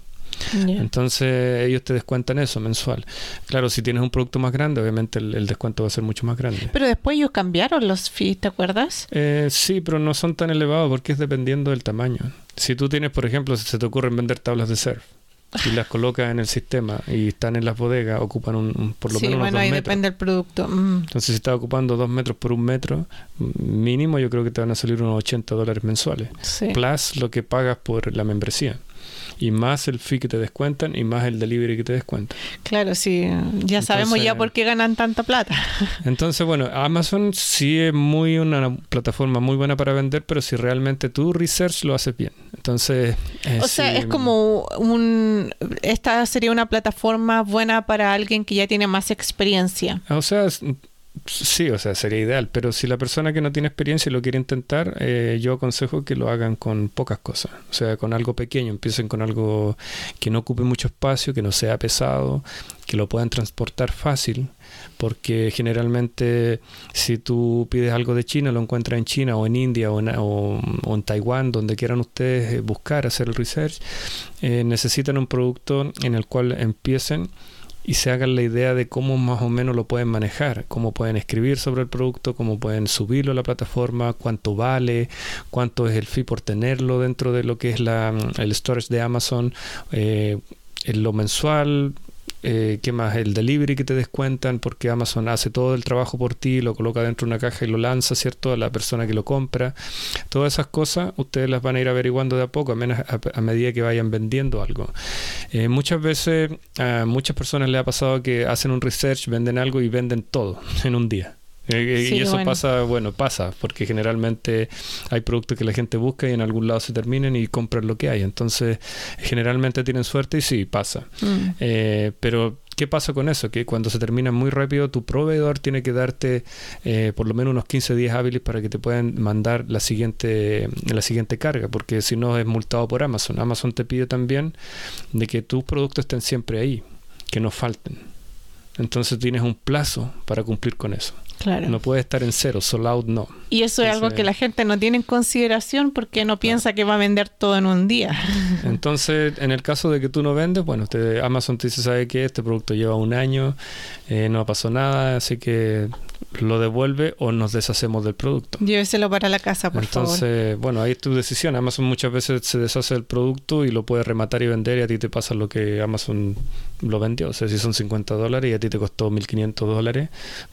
Speaker 1: Entonces ellos te descuentan eso mensual. Claro, si tienes un producto más grande, obviamente el, descuento va a ser mucho más grande.
Speaker 2: Pero después ellos cambiaron los fees, ¿te acuerdas?
Speaker 1: Eh, sí, pero no son tan elevados porque es dependiendo del tamaño. Si tú tienes, por ejemplo, si se te ocurre vender tablas de surf y las colocas en el sistema y están en las bodegas, ocupan un, por lo menos
Speaker 2: bueno,
Speaker 1: ahí
Speaker 2: depende del producto. Mm.
Speaker 1: Entonces, si estás ocupando dos metros por un metro, mínimo yo creo que te van a salir unos 80 dólares mensuales. Plus lo que pagas por la membresía y más el fee que te descuentan y más el delivery que te descuentan.
Speaker 2: Claro, sí, ya sabemos ya por qué ganan tanta plata.
Speaker 1: entonces, bueno, Amazon sí es muy una plataforma muy buena para vender, pero si realmente tu research lo haces bien. Entonces,
Speaker 2: eh, o sea, es como un esta sería una plataforma buena para alguien que ya tiene más experiencia.
Speaker 1: O sea, Sí, o sea, sería ideal, pero si la persona que no tiene experiencia lo quiere intentar, eh, yo aconsejo que lo hagan con pocas cosas, o sea, con algo pequeño, empiecen con algo que no ocupe mucho espacio, que no sea pesado, que lo puedan transportar fácil, porque generalmente si tú pides algo de China, lo encuentras en China o en India o en, o, en Taiwán, donde quieran ustedes eh, buscar, hacer el research, eh, necesitan un producto en el cual empiecen y se hagan la idea de cómo más o menos lo pueden manejar, cómo pueden escribir sobre el producto, cómo pueden subirlo a la plataforma, cuánto vale, cuánto es el fee por tenerlo dentro de lo que es la, el storage de Amazon, eh, en lo mensual, eh, ¿Qué más? El delivery que te descuentan porque Amazon hace todo el trabajo por ti, lo coloca dentro de una caja y lo lanza, ¿cierto? A la persona que lo compra. Todas esas cosas ustedes las van a ir averiguando de a poco, a, menos a, medida que vayan vendiendo algo. Eh, muchas veces a muchas personas les ha pasado que hacen un research, venden algo y venden todo en un día. Eh, y eso pasa, bueno, pasa, porque generalmente hay productos que la gente busca y en algún lado se terminan y compran lo que hay. Entonces, generalmente tienen suerte y sí, pasa. Mm. Eh, pero, ¿qué pasa con eso? Que cuando se termina muy rápido, tu proveedor tiene que darte eh, por lo menos unos 15 días hábiles para que te puedan mandar la siguiente, la siguiente carga, porque si no es multado por Amazon. Amazon te pide también de que tus productos estén siempre ahí, que no falten. Entonces tienes un plazo para cumplir con eso. No puede estar en cero, sold out no.
Speaker 2: Y eso es algo que la gente no tiene en consideración porque no piensa que va a vender todo en un día.
Speaker 1: Entonces, en el caso de que tú no vendes, bueno, te, Amazon te dice, ¿sabe qué? Este producto lleva un año, eh, no pasó nada, así que lo devuelve o nos deshacemos del producto.
Speaker 2: Lléveselo para la casa, por
Speaker 1: Entonces,
Speaker 2: favor.
Speaker 1: Entonces, bueno, ahí es tu decisión. Amazon muchas veces se deshace del producto y lo puede rematar y vender y a ti te pasa lo que Amazon lo vendió. O sea, si son 50 dólares y a ti te costó 1.500 dólares,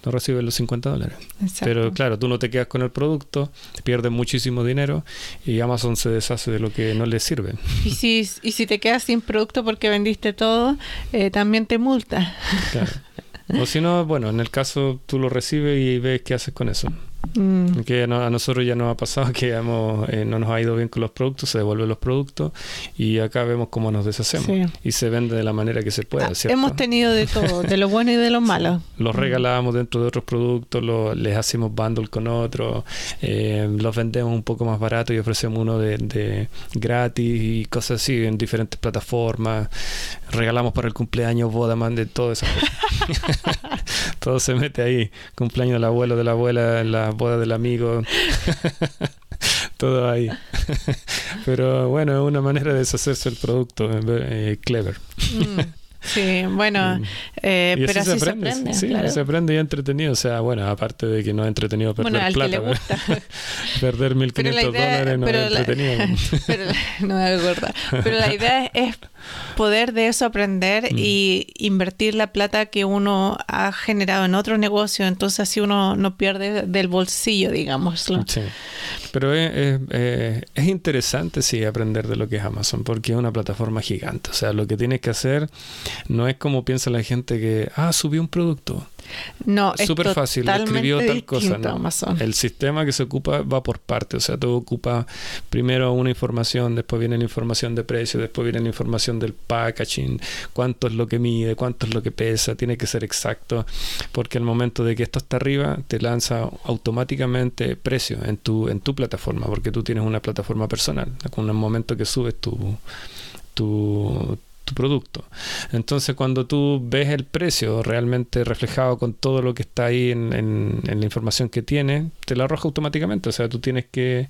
Speaker 1: no recibes los 50 dólares. Pero claro, tú no te quedas con el producto, pierdes muchísimo dinero y Amazon se deshace de lo que no le sirve.
Speaker 2: Y si, y si te quedas sin producto porque vendiste todo, eh, también te multa.
Speaker 1: Claro. O si no, bueno, en el caso tú lo recibes y ves qué haces con eso. Mm. Que a nosotros ya nos ha pasado que hemos, eh, no nos ha ido bien con los productos, se devuelven los productos y acá vemos cómo nos deshacemos. Y se vende de la manera que se puede. Ah,
Speaker 2: hemos tenido de todo, de lo bueno y de lo malo.
Speaker 1: Los regalamos dentro de otros productos, les hacemos bundle con otros, eh, los vendemos un poco más barato y ofrecemos uno de, gratis y cosas así en diferentes plataformas. Regalamos para el cumpleaños boda, man, de todo eso. todo se mete ahí. Cumpleaños del abuelo, de la abuela, la boda del amigo. todo ahí. Pero bueno, es una manera de deshacerse el producto, eh, clever.
Speaker 2: Mm. Sí, bueno, eh, pero así se aprende.
Speaker 1: sí, se aprende y entretenido. O sea, bueno, aparte de que no es entretenido perder plata. perder 1.500 dólares no es entretenido.
Speaker 2: pero, no me. Pero la idea es poder de eso aprender mm. y invertir la plata que uno ha generado en otro negocio. Entonces así uno no pierde del bolsillo, digamos. Sí.
Speaker 1: Pero es, es, interesante, sí, aprender de lo que es Amazon, porque es una plataforma gigante. O sea, lo que tienes que hacer no es como piensa la gente que, ah, subí un producto.
Speaker 2: No, es
Speaker 1: súper fácil, escribió tal cosa. El sistema que se ocupa va por parte, o sea, tú ocupa primero una información, después viene la información de precio, después viene la información del packaging, cuánto es lo que mide, cuánto es lo que pesa, tiene que ser exacto, porque al momento de que esto está arriba, te lanza automáticamente precio en tu, en tu plataforma, porque tú tienes una plataforma personal, con el momento que subes tu, tu, producto. Entonces, cuando tú ves el precio realmente reflejado con todo lo que está ahí en, en la información que tiene, te lo arroja automáticamente. O sea, tú tienes que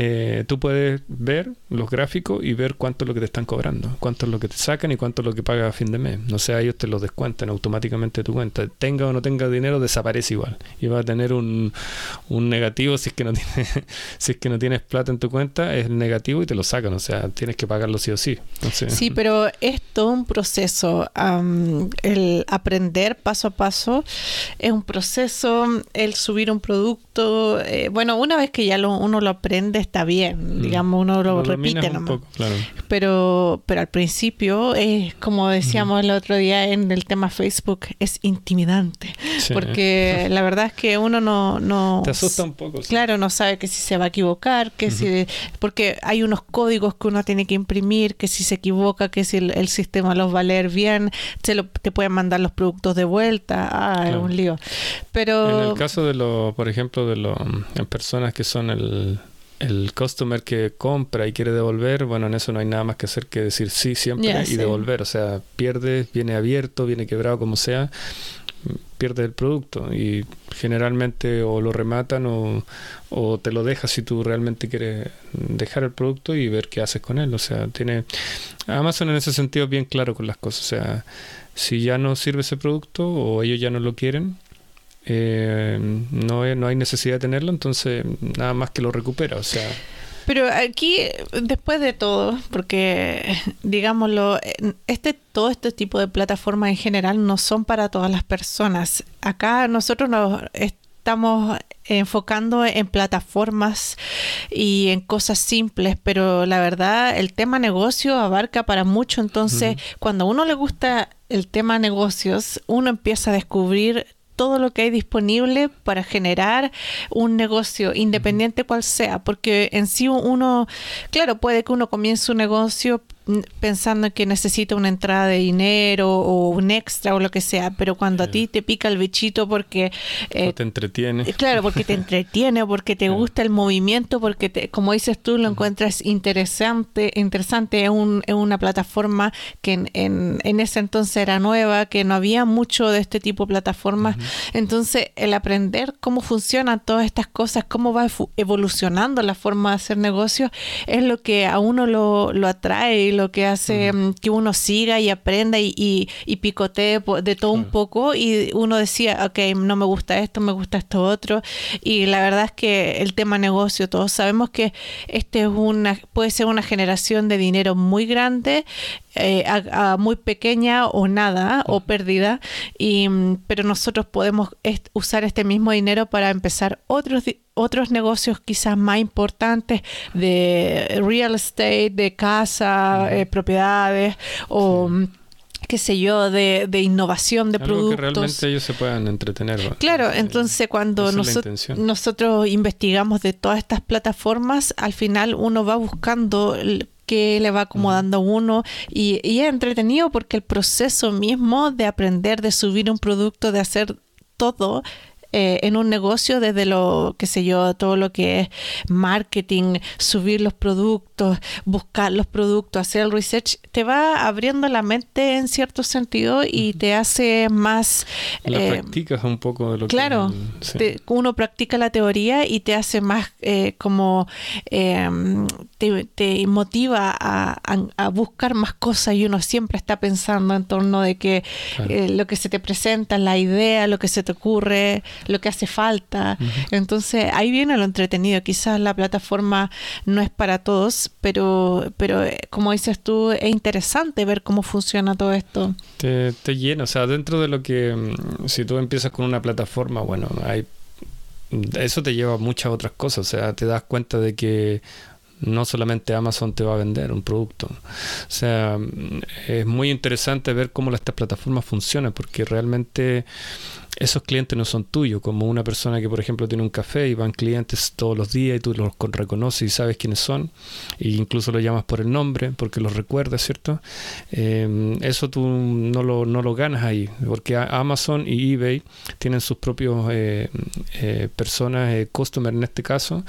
Speaker 1: eh, tú puedes ver los gráficos y ver cuánto es lo que te están cobrando, cuánto es lo que te sacan y cuánto es lo que pagas a fin de mes. No sea, ellos te lo descuentan automáticamente de tu cuenta. Tenga o no tenga dinero, desaparece igual. Y va a tener un, un negativo si es que no tienes, si es que no tienes plata en tu cuenta, es negativo y te lo sacan. O sea, tienes que pagarlo sí o sí.
Speaker 2: Sí, pero es todo un proceso. el aprender paso a paso es un proceso, el subir un producto. Eh, bueno, una vez que ya lo, uno lo aprende, está bien, mm. digamos, uno lo, repite nomás. Pero, pero al principio, es como decíamos el otro día en el tema Facebook, es intimidante. Porque la verdad es que uno no, no...
Speaker 1: Te asusta un poco.
Speaker 2: Claro, no sabe que si se va a equivocar, que si... Porque hay unos códigos que uno tiene que imprimir, que si se equivoca, que si el, sistema los va a leer bien, se lo, te pueden mandar los productos de vuelta. Ah, es un lío. Pero...
Speaker 1: En el caso de los, por ejemplo, de las personas que son el el customer que compra y quiere devolver, bueno, en eso no hay nada más que hacer que decir sí siempre y devolver. O sea, pierde, viene abierto, viene quebrado, como sea, pierde el producto y generalmente o lo rematan o, o, te lo dejas si tú realmente quieres dejar el producto y ver qué haces con él. O sea, tiene Amazon en ese sentido bien claro con las cosas. O sea, si ya no sirve ese producto o ellos ya no lo quieren, eh, no, no hay necesidad de tenerlo, entonces nada más que lo recupera, o sea...
Speaker 2: Pero aquí, después de todo, porque digámoslo, este todo este tipo de plataformas en general no son para todas las personas. Acá nosotros nos estamos enfocando en plataformas y en cosas simples, pero la verdad el tema negocio abarca para mucho, entonces cuando a uno le gusta el tema negocios, uno empieza a descubrir todo lo que hay disponible para generar un negocio, independiente cual sea, porque en sí uno, claro, puede que uno comience un negocio pensando que necesita una entrada de dinero o un extra o lo que sea, pero cuando a ti te pica el bichito porque...
Speaker 1: Eh, te entretiene.
Speaker 2: Eh, claro, porque te entretiene, porque te gusta el movimiento, porque te, como dices tú, lo encuentras interesante, interesante es, un, una plataforma que en, en, ese entonces era nueva, que no había mucho de este tipo de plataformas. Entonces, el aprender cómo funcionan todas estas cosas, cómo va evolucionando la forma de hacer negocios, es lo que a uno lo, lo atrae y lo que hace mm, que uno siga y aprenda y, y, picotee de todo un poco y uno decía, ok, no me gusta esto, me gusta esto otro. Y la verdad es que el tema negocio, todos sabemos que este es una, puede ser una generación de dinero muy grande, eh, a, muy pequeña o nada o pérdida, y, mm, pero nosotros podemos usar este mismo dinero para empezar otros otros negocios quizás más importantes de real estate, de casa, eh, propiedades o... qué sé yo, de, innovación de productos. Que
Speaker 1: realmente ellos se puedan entretener.
Speaker 2: Claro, entonces cuando nosotros investigamos de todas estas plataformas, al final uno va buscando que le va acomodando a uno y, y es entretenido porque el proceso mismo de aprender, de subir un producto, de hacer todo, eh, en un negocio desde lo, qué sé yo, todo lo que es marketing, subir los productos, buscar los productos, hacer el research, te va abriendo la mente en cierto sentido y te hace más...
Speaker 1: La eh, practicas un poco de lo
Speaker 2: claro, que... Claro, uno practica la teoría y te hace más eh, como... Em, te, motiva a, a, buscar más cosas y uno siempre está pensando en torno de que lo que se te presenta, la idea, lo que se te ocurre, lo que hace falta. Entonces ahí viene lo entretenido. Quizás la plataforma no es para todos, pero, pero eh, como dices tú, es interesante ver cómo funciona todo esto.
Speaker 1: Te, te llena, o sea, dentro de lo que, mm, si tú empiezas con una plataforma, bueno, hay eso te lleva a muchas otras cosas, o sea, te das cuenta de que no solamente Amazon te va a vender un producto. O sea, mm, es muy interesante ver cómo estas plataformas funcionan, porque realmente esos clientes no son tuyos, como una persona que por ejemplo tiene un café y van clientes todos los días y tú los reconoces y sabes quiénes son, e incluso los llamas por el nombre porque los recuerdas, ¿cierto? Em, eso tú no lo, no lo ganas ahí, porque Amazon y eBay tienen sus propios eh, eh, personas, eh, customer en este caso,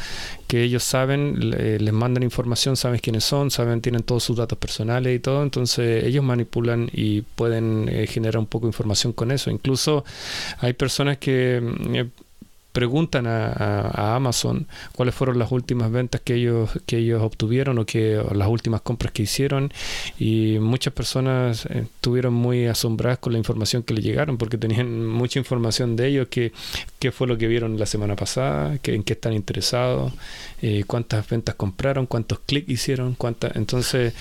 Speaker 1: que ellos saben, les mandan información, saben quiénes son, saben, tienen todos sus datos personales y todo, entonces ellos manipulan y pueden generar un poco de información con eso. Incluso hay personas que mm, eh, preguntan a, Amazon cuáles fueron las últimas ventas que ellos que ellos obtuvieron o que las últimas compras que hicieron. Y muchas personas eh, estuvieron muy asombradas con la información que le llegaron porque tenían mucha información de ellos que qué fue lo que vieron la semana pasada que, en qué están interesados eh, cuántas ventas compraron cuántos clics hicieron cuántas entonces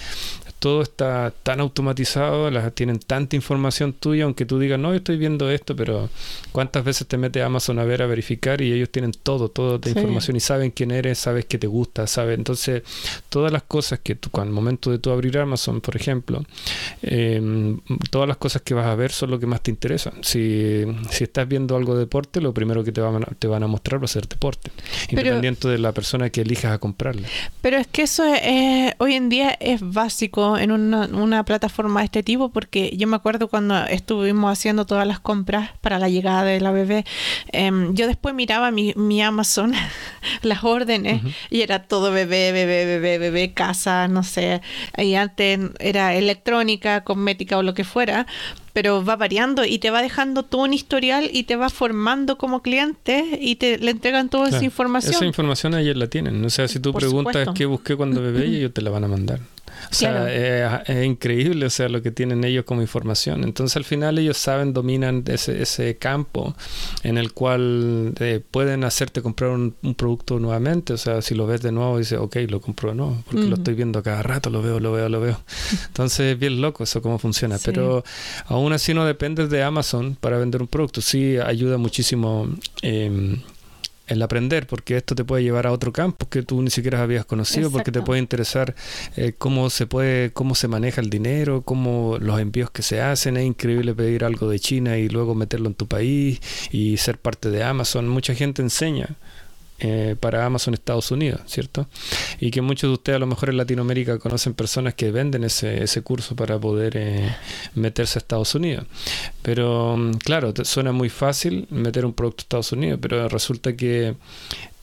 Speaker 1: todo está tan automatizado, las, tienen tanta información tuya, aunque tú digas, no, yo estoy viendo esto, pero ¿cuántas veces te mete Amazon a ver, a verificar y ellos tienen todo, toda la información y saben quién eres, sabes que te gusta, sabes? Entonces, todas las cosas que tú, al momento de tú abrir Amazon, por ejemplo, em, todas las cosas que vas a ver son lo que más te interesan. Si, si estás viendo algo de deporte, lo primero que te van a, te van a mostrar va a ser deporte, independiente de la persona que elijas a comprarle.
Speaker 2: Pero es que eso es, hoy en día es básico en una, plataforma de este tipo porque yo me acuerdo cuando estuvimos haciendo todas las compras para la llegada de la bebé, em, yo después miraba mi, mi Amazon, las órdenes, y era todo bebé, bebé, bebé, bebé, casa, no sé, y antes era electrónica, cosmética o lo que fuera, pero va variando y te va dejando todo un historial y te va formando como cliente y te le entregan toda esa información.
Speaker 1: Esa información ayer la tienen. O sea, si tú preguntas qué busqué cuando bebé, ellos te la van a mandar. O sea, es, increíble, o sea, lo que tienen ellos como información. Entonces, al final ellos saben, dominan ese, ese campo en el cual eh, pueden hacerte comprar un, producto nuevamente. O sea, si lo ves de nuevo, dices, ok, lo compro de nuevo, porque lo estoy viendo cada rato, lo veo, lo veo, lo veo. Entonces, es bien loco eso cómo funciona. Pero aún así no dependes de Amazon para vender un producto. Sí ayuda muchísimo. Eh, el aprender, porque esto te puede llevar a otro campo que tú ni siquiera habías conocido, porque te puede interesar eh, cómo se puede, cómo se maneja el dinero, cómo los envíos que se hacen. Es increíble pedir algo de China y luego meterlo en tu país y ser parte de Amazon. Mucha gente enseña eh, para Amazon Estados Unidos, ¿cierto? Y que muchos de ustedes a lo mejor en Latinoamérica conocen personas que venden ese, ese curso para poder eh, meterse a Estados Unidos. Pero mm, claro, suena muy fácil meter un producto a Estados Unidos, pero resulta que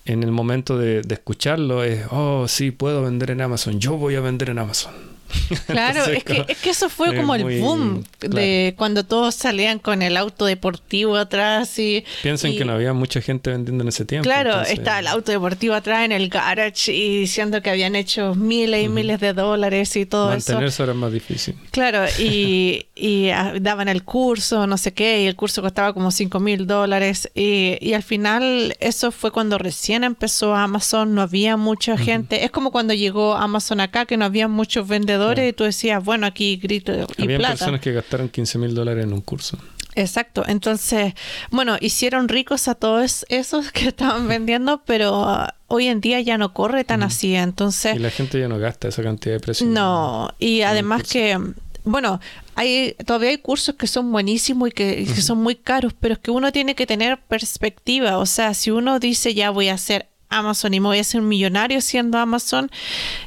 Speaker 1: en el momento de, de escucharlo es, oh, sí, puedo vender en Amazon, yo voy a vender en Amazon.
Speaker 2: Claro, es, que, es que eso fue como el boom de cuando todos salían con el auto deportivo atrás y...
Speaker 1: Piensen que no había mucha gente vendiendo en ese tiempo.
Speaker 2: Claro, está el auto deportivo atrás en el garage y diciendo que habían hecho miles y miles de dólares y todo
Speaker 1: eso. Mantenerse era más difícil.
Speaker 2: Claro, y, y ah, daban el curso, no sé qué, y el curso costaba como 5 mil dólares y, y, al final eso fue cuando recién empezó Amazon, no había mucha gente. Es como cuando llegó Amazon acá, que no había muchos vendedores y tú decías, bueno, aquí grito y
Speaker 1: Había personas que gastaron 15 mil dólares en un curso.
Speaker 2: Exacto, entonces, bueno, hicieron ricos a todos esos que estaban vendiendo, pero uh, hoy en día ya no corre tan así, entonces...
Speaker 1: Y la gente ya no gasta esa cantidad de precio.
Speaker 2: No, y además que bueno, hay todavía hay cursos que son buenísimos y que, son muy caros, pero es que uno tiene que tener perspectiva. O sea, si uno dice ya voy a hacer Amazon y me voy a hacer un millonario siendo Amazon,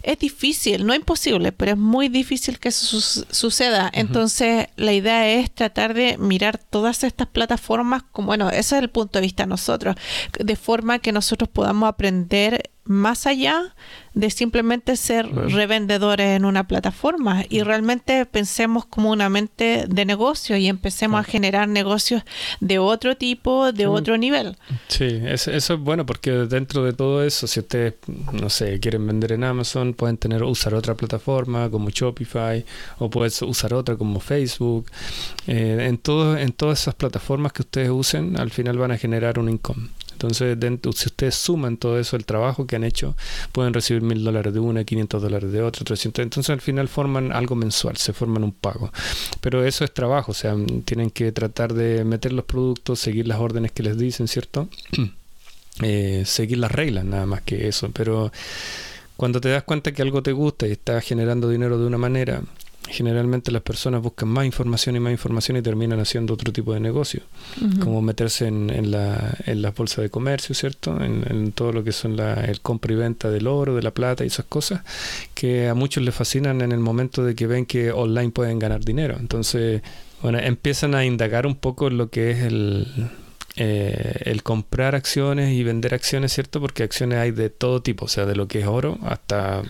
Speaker 2: es difícil, no imposible, pero es muy difícil que eso suceda. Entonces, la idea es tratar de mirar todas estas plataformas, como, bueno, ese es el punto de vista de nosotros, de forma que nosotros podamos aprender más allá de simplemente ser revendedores en una plataforma y realmente pensemos como una mente de negocio y empecemos a generar negocios de otro tipo, de otro nivel.
Speaker 1: Sí, eso, es bueno porque dentro de todo eso, si ustedes, no sé, quieren vender en Amazon, pueden tener usar otra plataforma como Shopify o pueden usar otra como Facebook. Eh, en, todo, en todas esas plataformas que ustedes usen, al final van a generar un income. Entonces, si ustedes suman todo eso, el trabajo que han hecho, pueden recibir mil dólares de una, 500 dólares de otra, 300. Entonces, al final forman algo mensual, se forman un pago. Pero eso es trabajo, o sea, tienen que tratar de meter los productos, seguir las órdenes que les dicen, ¿cierto? Eh, seguir las reglas, nada más que eso. Pero cuando te das cuenta que algo te gusta y está generando dinero de una manera, generalmente las personas buscan más información y más información y terminan haciendo otro tipo de negocio, como meterse en, en, la, en las bolsas de comercio, ¿cierto? En, todo lo que son la, el compra y venta del oro, de la plata y esas cosas, que a muchos les fascinan en el momento de que ven que online pueden ganar dinero. Entonces, bueno, empiezan a indagar un poco lo que es el, eh, el comprar acciones y vender acciones, ¿cierto? Porque acciones hay de todo tipo, o sea, de lo que es oro hasta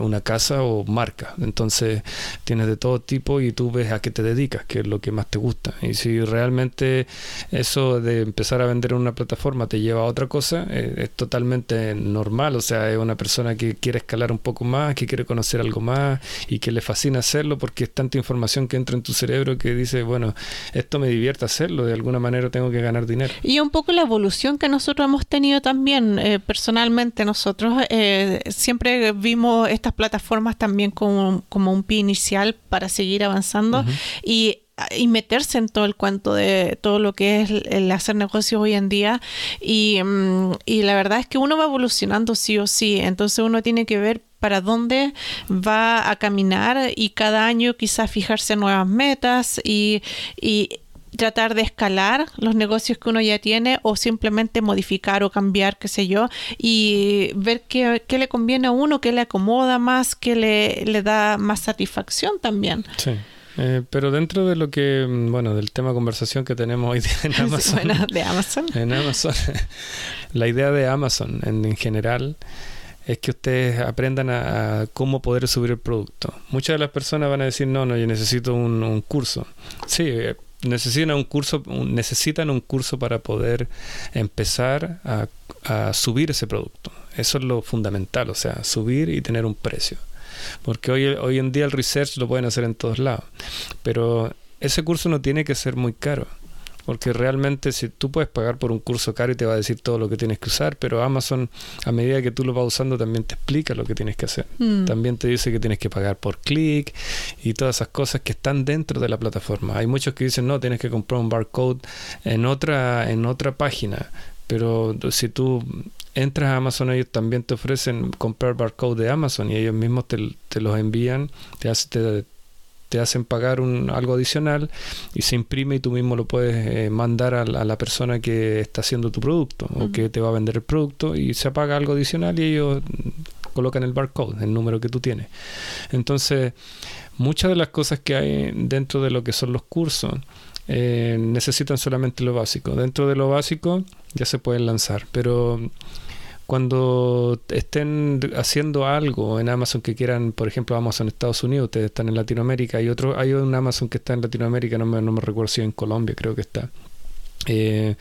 Speaker 1: una, casa o marca. Entonces tienes de todo tipo y tú ves a qué te dedicas, qué es lo que más te gusta. Y si realmente eso de empezar a vender en una plataforma te lleva a otra cosa, eh, es totalmente normal. O sea, es una persona que quiere escalar un poco más, que quiere conocer algo más y que le fascina hacerlo porque es tanta información que entra en tu cerebro que dice, bueno, esto me divierte hacerlo, de alguna manera tengo que ganar dinero.
Speaker 2: Y un poco la evolución que nosotros hemos tenido también eh, personalmente. Nosotros eh, siempre vimos estas plataformas también como, como un pie inicial para seguir avanzando y y meterse en todo el cuento de todo lo que es el hacer negocios hoy en día. Y, mm, y, la verdad es que uno va evolucionando sí o sí. Entonces uno tiene que ver para dónde va a caminar y cada año quizás fijarse nuevas metas y, y tratar de escalar los negocios que uno ya tiene o simplemente modificar o cambiar, qué sé yo, y ver qué, le conviene a uno, qué le acomoda más, qué le, le da más satisfacción también.
Speaker 1: Sí. Eh, pero dentro de lo que, mm, bueno, del tema de conversación que tenemos hoy en Amazon.
Speaker 2: de Amazon.
Speaker 1: En Amazon. la idea de Amazon en, general es que ustedes aprendan a, cómo poder subir el producto. Muchas de las personas van a decir, no, no, yo necesito un, un curso. Sí, eh, necesitan un curso, necesitan un curso para poder empezar a, subir ese producto. Eso es lo fundamental, o sea, subir y tener un precio. Porque hoy, hoy en día el research lo pueden hacer en todos lados. Pero ese curso no tiene que ser muy caro. Porque realmente si tú puedes pagar por un curso caro y te va a decir todo lo que tienes que usar, pero Amazon a medida que tú lo vas usando también te explica lo que tienes que hacer. Mm. También te dice que tienes que pagar por clic y todas esas cosas que están dentro de la plataforma. Hay muchos que dicen, no, tienes que comprar un barcode en otra, en otra página. Pero si tú entras a Amazon, ellos también te ofrecen comprar barcode de Amazon y ellos mismos te, te los envían, te, hace, te, te hacen pagar un, algo adicional y se imprime y tú mismo lo puedes eh, mandar a la, persona que está haciendo tu producto o que te va a vender el producto y se paga algo adicional y ellos colocan el barcode, el número que tú tienes. Entonces, muchas de las cosas que hay dentro de lo que son los cursos eh, necesitan solamente lo básico. Dentro de lo básico ya se pueden lanzar, pero cuando estén haciendo algo en Amazon que quieran, por ejemplo, Amazon Estados Unidos, ustedes están en Latinoamérica, hay otro, hay un Amazon que está en Latinoamérica, no me, no me recuerdo si en Colombia creo que está.
Speaker 2: Eh,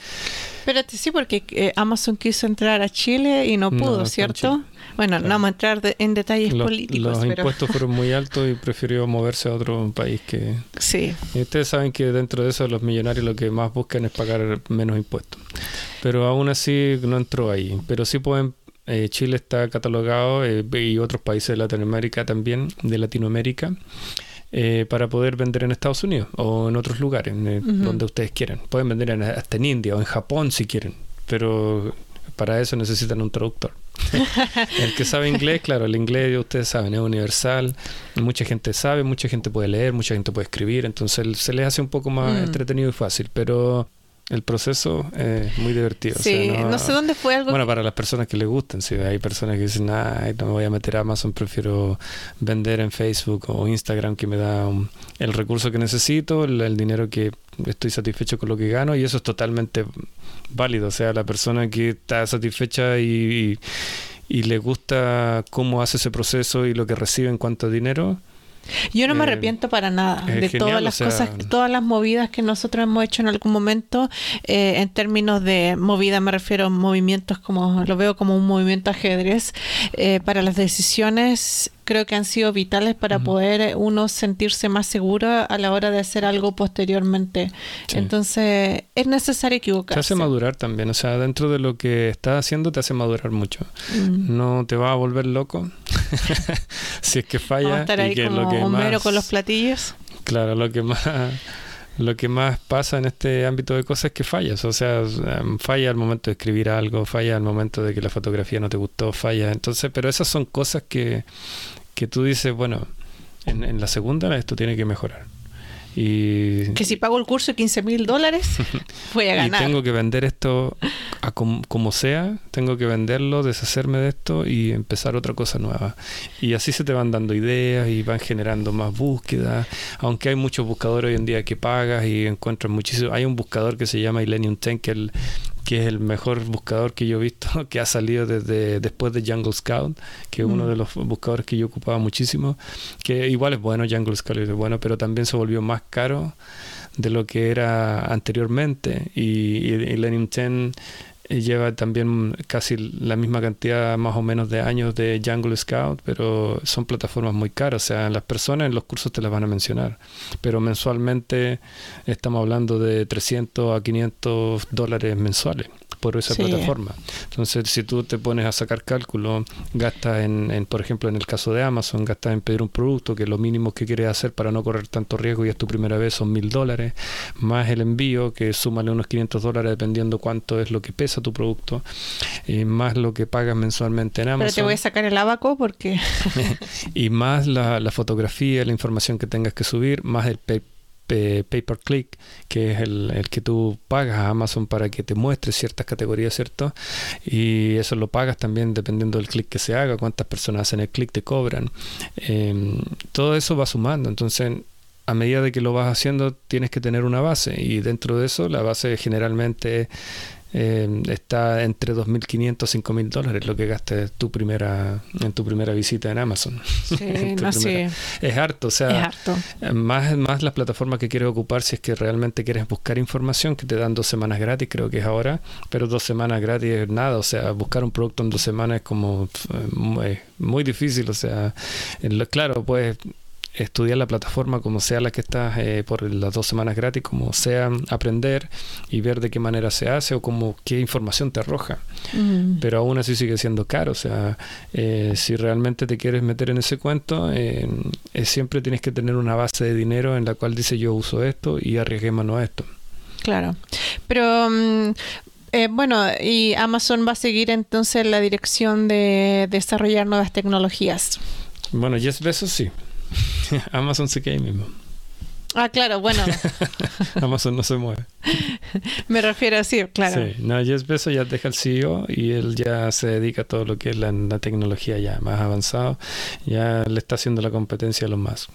Speaker 2: Espérate, sí, porque eh, Amazon quiso entrar a Chile y no pudo, ¿cierto? Bueno, no vamos a entrar en detalles políticos.
Speaker 1: Los impuestos fueron muy altos y prefirió moverse a otro país que...
Speaker 2: Sí.
Speaker 1: Y ustedes saben que dentro de eso los millonarios lo que más buscan es pagar menos impuestos. Pero aún así no entró ahí. Pero sí pueden... Eh, Chile está catalogado eh, y otros países de Latinoamérica también, de Latinoamérica. Eh, para poder vender en Estados Unidos o en otros lugares eh, donde ustedes quieran. Pueden vender hasta en India o en Japón si quieren, pero para eso necesitan un traductor. el que sabe inglés, claro, el inglés, ustedes saben, es universal. Mucha gente sabe, mucha gente puede leer, mucha gente puede escribir. Entonces se les hace un poco más mm. entretenido y fácil. Pero el proceso es muy divertido.
Speaker 2: Sí, no, sé dónde fue algo.
Speaker 1: Bueno, para las personas que les gusten, si hay personas que dicen, no me voy a meter a Amazon, prefiero vender en Facebook o Instagram que me da el recurso que necesito, el, dinero que estoy satisfecho con lo que gano y eso es totalmente válido. O sea, la persona que está satisfecha y, y le gusta cómo hace ese proceso y lo que recibe en cuanto a dinero,
Speaker 2: yo no me eh, arrepiento para nada de todas las cosas, todas las movidas que nosotros hemos hecho en algún momento. Eh, en términos de movida me refiero a movimientos como lo veo como un movimiento ajedrez eh, para las decisiones creo que han sido vitales para poder uno sentirse más seguro a la hora de hacer algo posteriormente. Entonces, es necesario equivocarse.
Speaker 1: Te hace madurar también, o sea, dentro de lo que estás haciendo te hace madurar mucho. Mm. No te va a volver loco si es que falla. Vamos
Speaker 2: a estar ahí como lo que Homero con los platillos.
Speaker 1: Claro, lo que más lo que más pasa en este ámbito de cosas es que fallas, o sea, em, falla al momento de escribir algo, falla al momento de que la fotografía no te gustó, falla, entonces, pero esas son cosas que, que tú dices, bueno, en, en la segunda esto tiene que mejorar. Y,
Speaker 2: que si pago el curso de 15 mil dólares, voy a ganar.
Speaker 1: Y tengo que vender esto a como, sea, tengo que venderlo, deshacerme de esto y empezar otra cosa nueva. Y así se te van dando ideas y van generando más búsquedas. Aunque hay muchos buscadores hoy en día que pagas y encuentras muchísimo. Hay un buscador que se llama Illenium Tank, que que es el mejor buscador que yo he visto, que ha salido desde después de Jungle Scout, que es uno mm. de los buscadores que yo ocupaba muchísimo, que igual es bueno, Jungle Scout es bueno, pero también se volvió más caro de lo que era anteriormente y, y, 10 lleva también casi la misma cantidad más o menos de años de Jungle Scout, pero son plataformas muy caras, o sea, las personas en los cursos te las van a mencionar, pero mensualmente estamos hablando de 300 a 500 dólares mensuales por esa plataforma. Entonces, si tú te pones a sacar cálculo, gastas en, por ejemplo, en el caso de Amazon, gastas en pedir un producto que lo mínimo que quieres hacer para no correr tanto riesgo y es tu primera vez son mil dólares, más el envío, que súmale unos 500 dólares dependiendo cuánto es lo que pesa tu producto, y más lo que pagas mensualmente en Amazon.
Speaker 2: Pero te voy a sacar el abaco porque...
Speaker 1: y más la, la fotografía, la información que tengas que subir, más el Pay per click, que es el, el, que tú pagas a Amazon para que te muestre ciertas categorías, ¿cierto? Y eso lo pagas también dependiendo del clic que se haga, cuántas personas hacen el clic te cobran. Em, todo eso va sumando, entonces a medida de que lo vas haciendo tienes que tener una base y dentro de eso la base generalmente eh, está entre 2.500 y 5.000 dólares lo que gastes tu primera, en tu primera visita en Amazon. Es harto, o sea, Más, más las plataformas que quieres ocupar si es que realmente quieres buscar información, que te dan dos semanas gratis, creo que es ahora, pero dos semanas gratis es nada, o sea, buscar un producto en dos semanas es como muy, muy difícil, o sea, claro, pues estudiar la plataforma como sea la que estás eh, por las dos semanas gratis, como sea aprender y ver de qué manera se hace o como qué información te arroja. Mm. Pero aún así sigue siendo caro. O sea, eh, si realmente te quieres meter en ese cuento, eh, siempre tienes que tener una base de dinero en la cual dice yo uso esto y arriesguémonos a esto.
Speaker 2: Claro. Pero mm, bueno, y Amazon va a seguir entonces la dirección de desarrollar nuevas tecnologías.
Speaker 1: Bueno, Jeff Bezos sí. Amazon se queda ahí mismo.
Speaker 2: Ah, claro, bueno.
Speaker 1: Amazon no se mueve.
Speaker 2: Me refiero a sí, claro.
Speaker 1: Sí, no, Jeff Bezos ya deja el CEO y él ya se dedica a todo lo que es la, tecnología ya más avanzado. Ya le está haciendo la competencia a los más.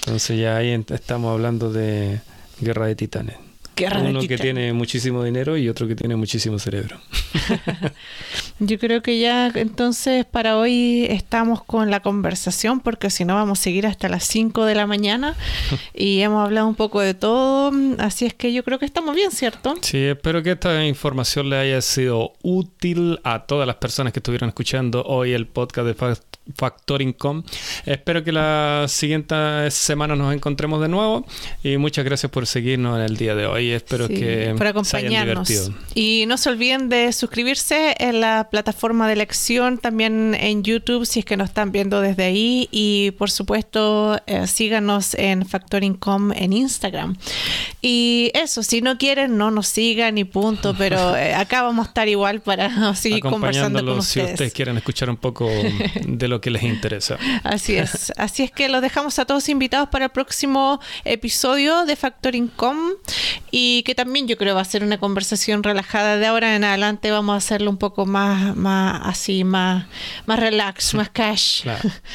Speaker 1: Entonces ya ahí estamos hablando de guerra de titanes. Uno que tiene muchísimo dinero y otro que tiene muchísimo cerebro.
Speaker 2: Yo creo que ya entonces para hoy estamos con la conversación porque si no vamos a seguir hasta las 5 de la mañana y hemos hablado un poco de todo, así es que yo creo que estamos bien, ¿cierto?
Speaker 1: Sí, espero que esta información le haya sido útil a todas las personas que estuvieron escuchando hoy el podcast de Factoring.com. Espero que la siguiente semana nos encontremos de nuevo y muchas gracias por seguirnos en el día de hoy. Espero que
Speaker 2: por acompañarnos. y no se olviden de suscribirse en la plataforma de elección, también en YouTube si es que nos están viendo desde ahí y por supuesto eh, síganos en Factoring.com en Instagram. Y eso, si no quieren, no nos sigan y punto, pero eh, acá vamos a estar igual para seguir conversando con ustedes.
Speaker 1: Si ustedes quieren escuchar un poco de lo que les interesa.
Speaker 2: Así es. Así es que los dejamos a todos invitados para el próximo episodio de Factoring.com y que también yo creo va a ser una conversación relajada. De ahora en adelante vamos a hacerlo un poco más, más así, más, más relax, más cash.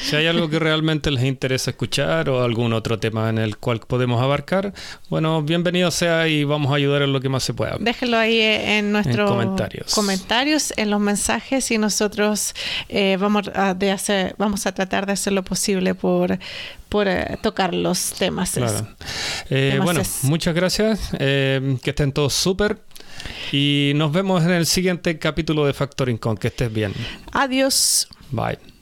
Speaker 1: Si hay algo que realmente les interesa escuchar o algún otro tema en el cual podemos abarcar, bueno, bienvenido sea y vamos a ayudar en lo que más se pueda.
Speaker 2: Déjenlo ahí en nuestros comentarios. comentarios, en los mensajes y nosotros eh, vamos, a, de hacer, vamos a tratar de hacer lo posible por, por eh, tocar los temas.
Speaker 1: Eh, bueno, muchas gracias. que estén todos súper. Y nos vemos en el siguiente capítulo de Factoring Con. Que estés bien.
Speaker 2: Adiós.
Speaker 1: Bye.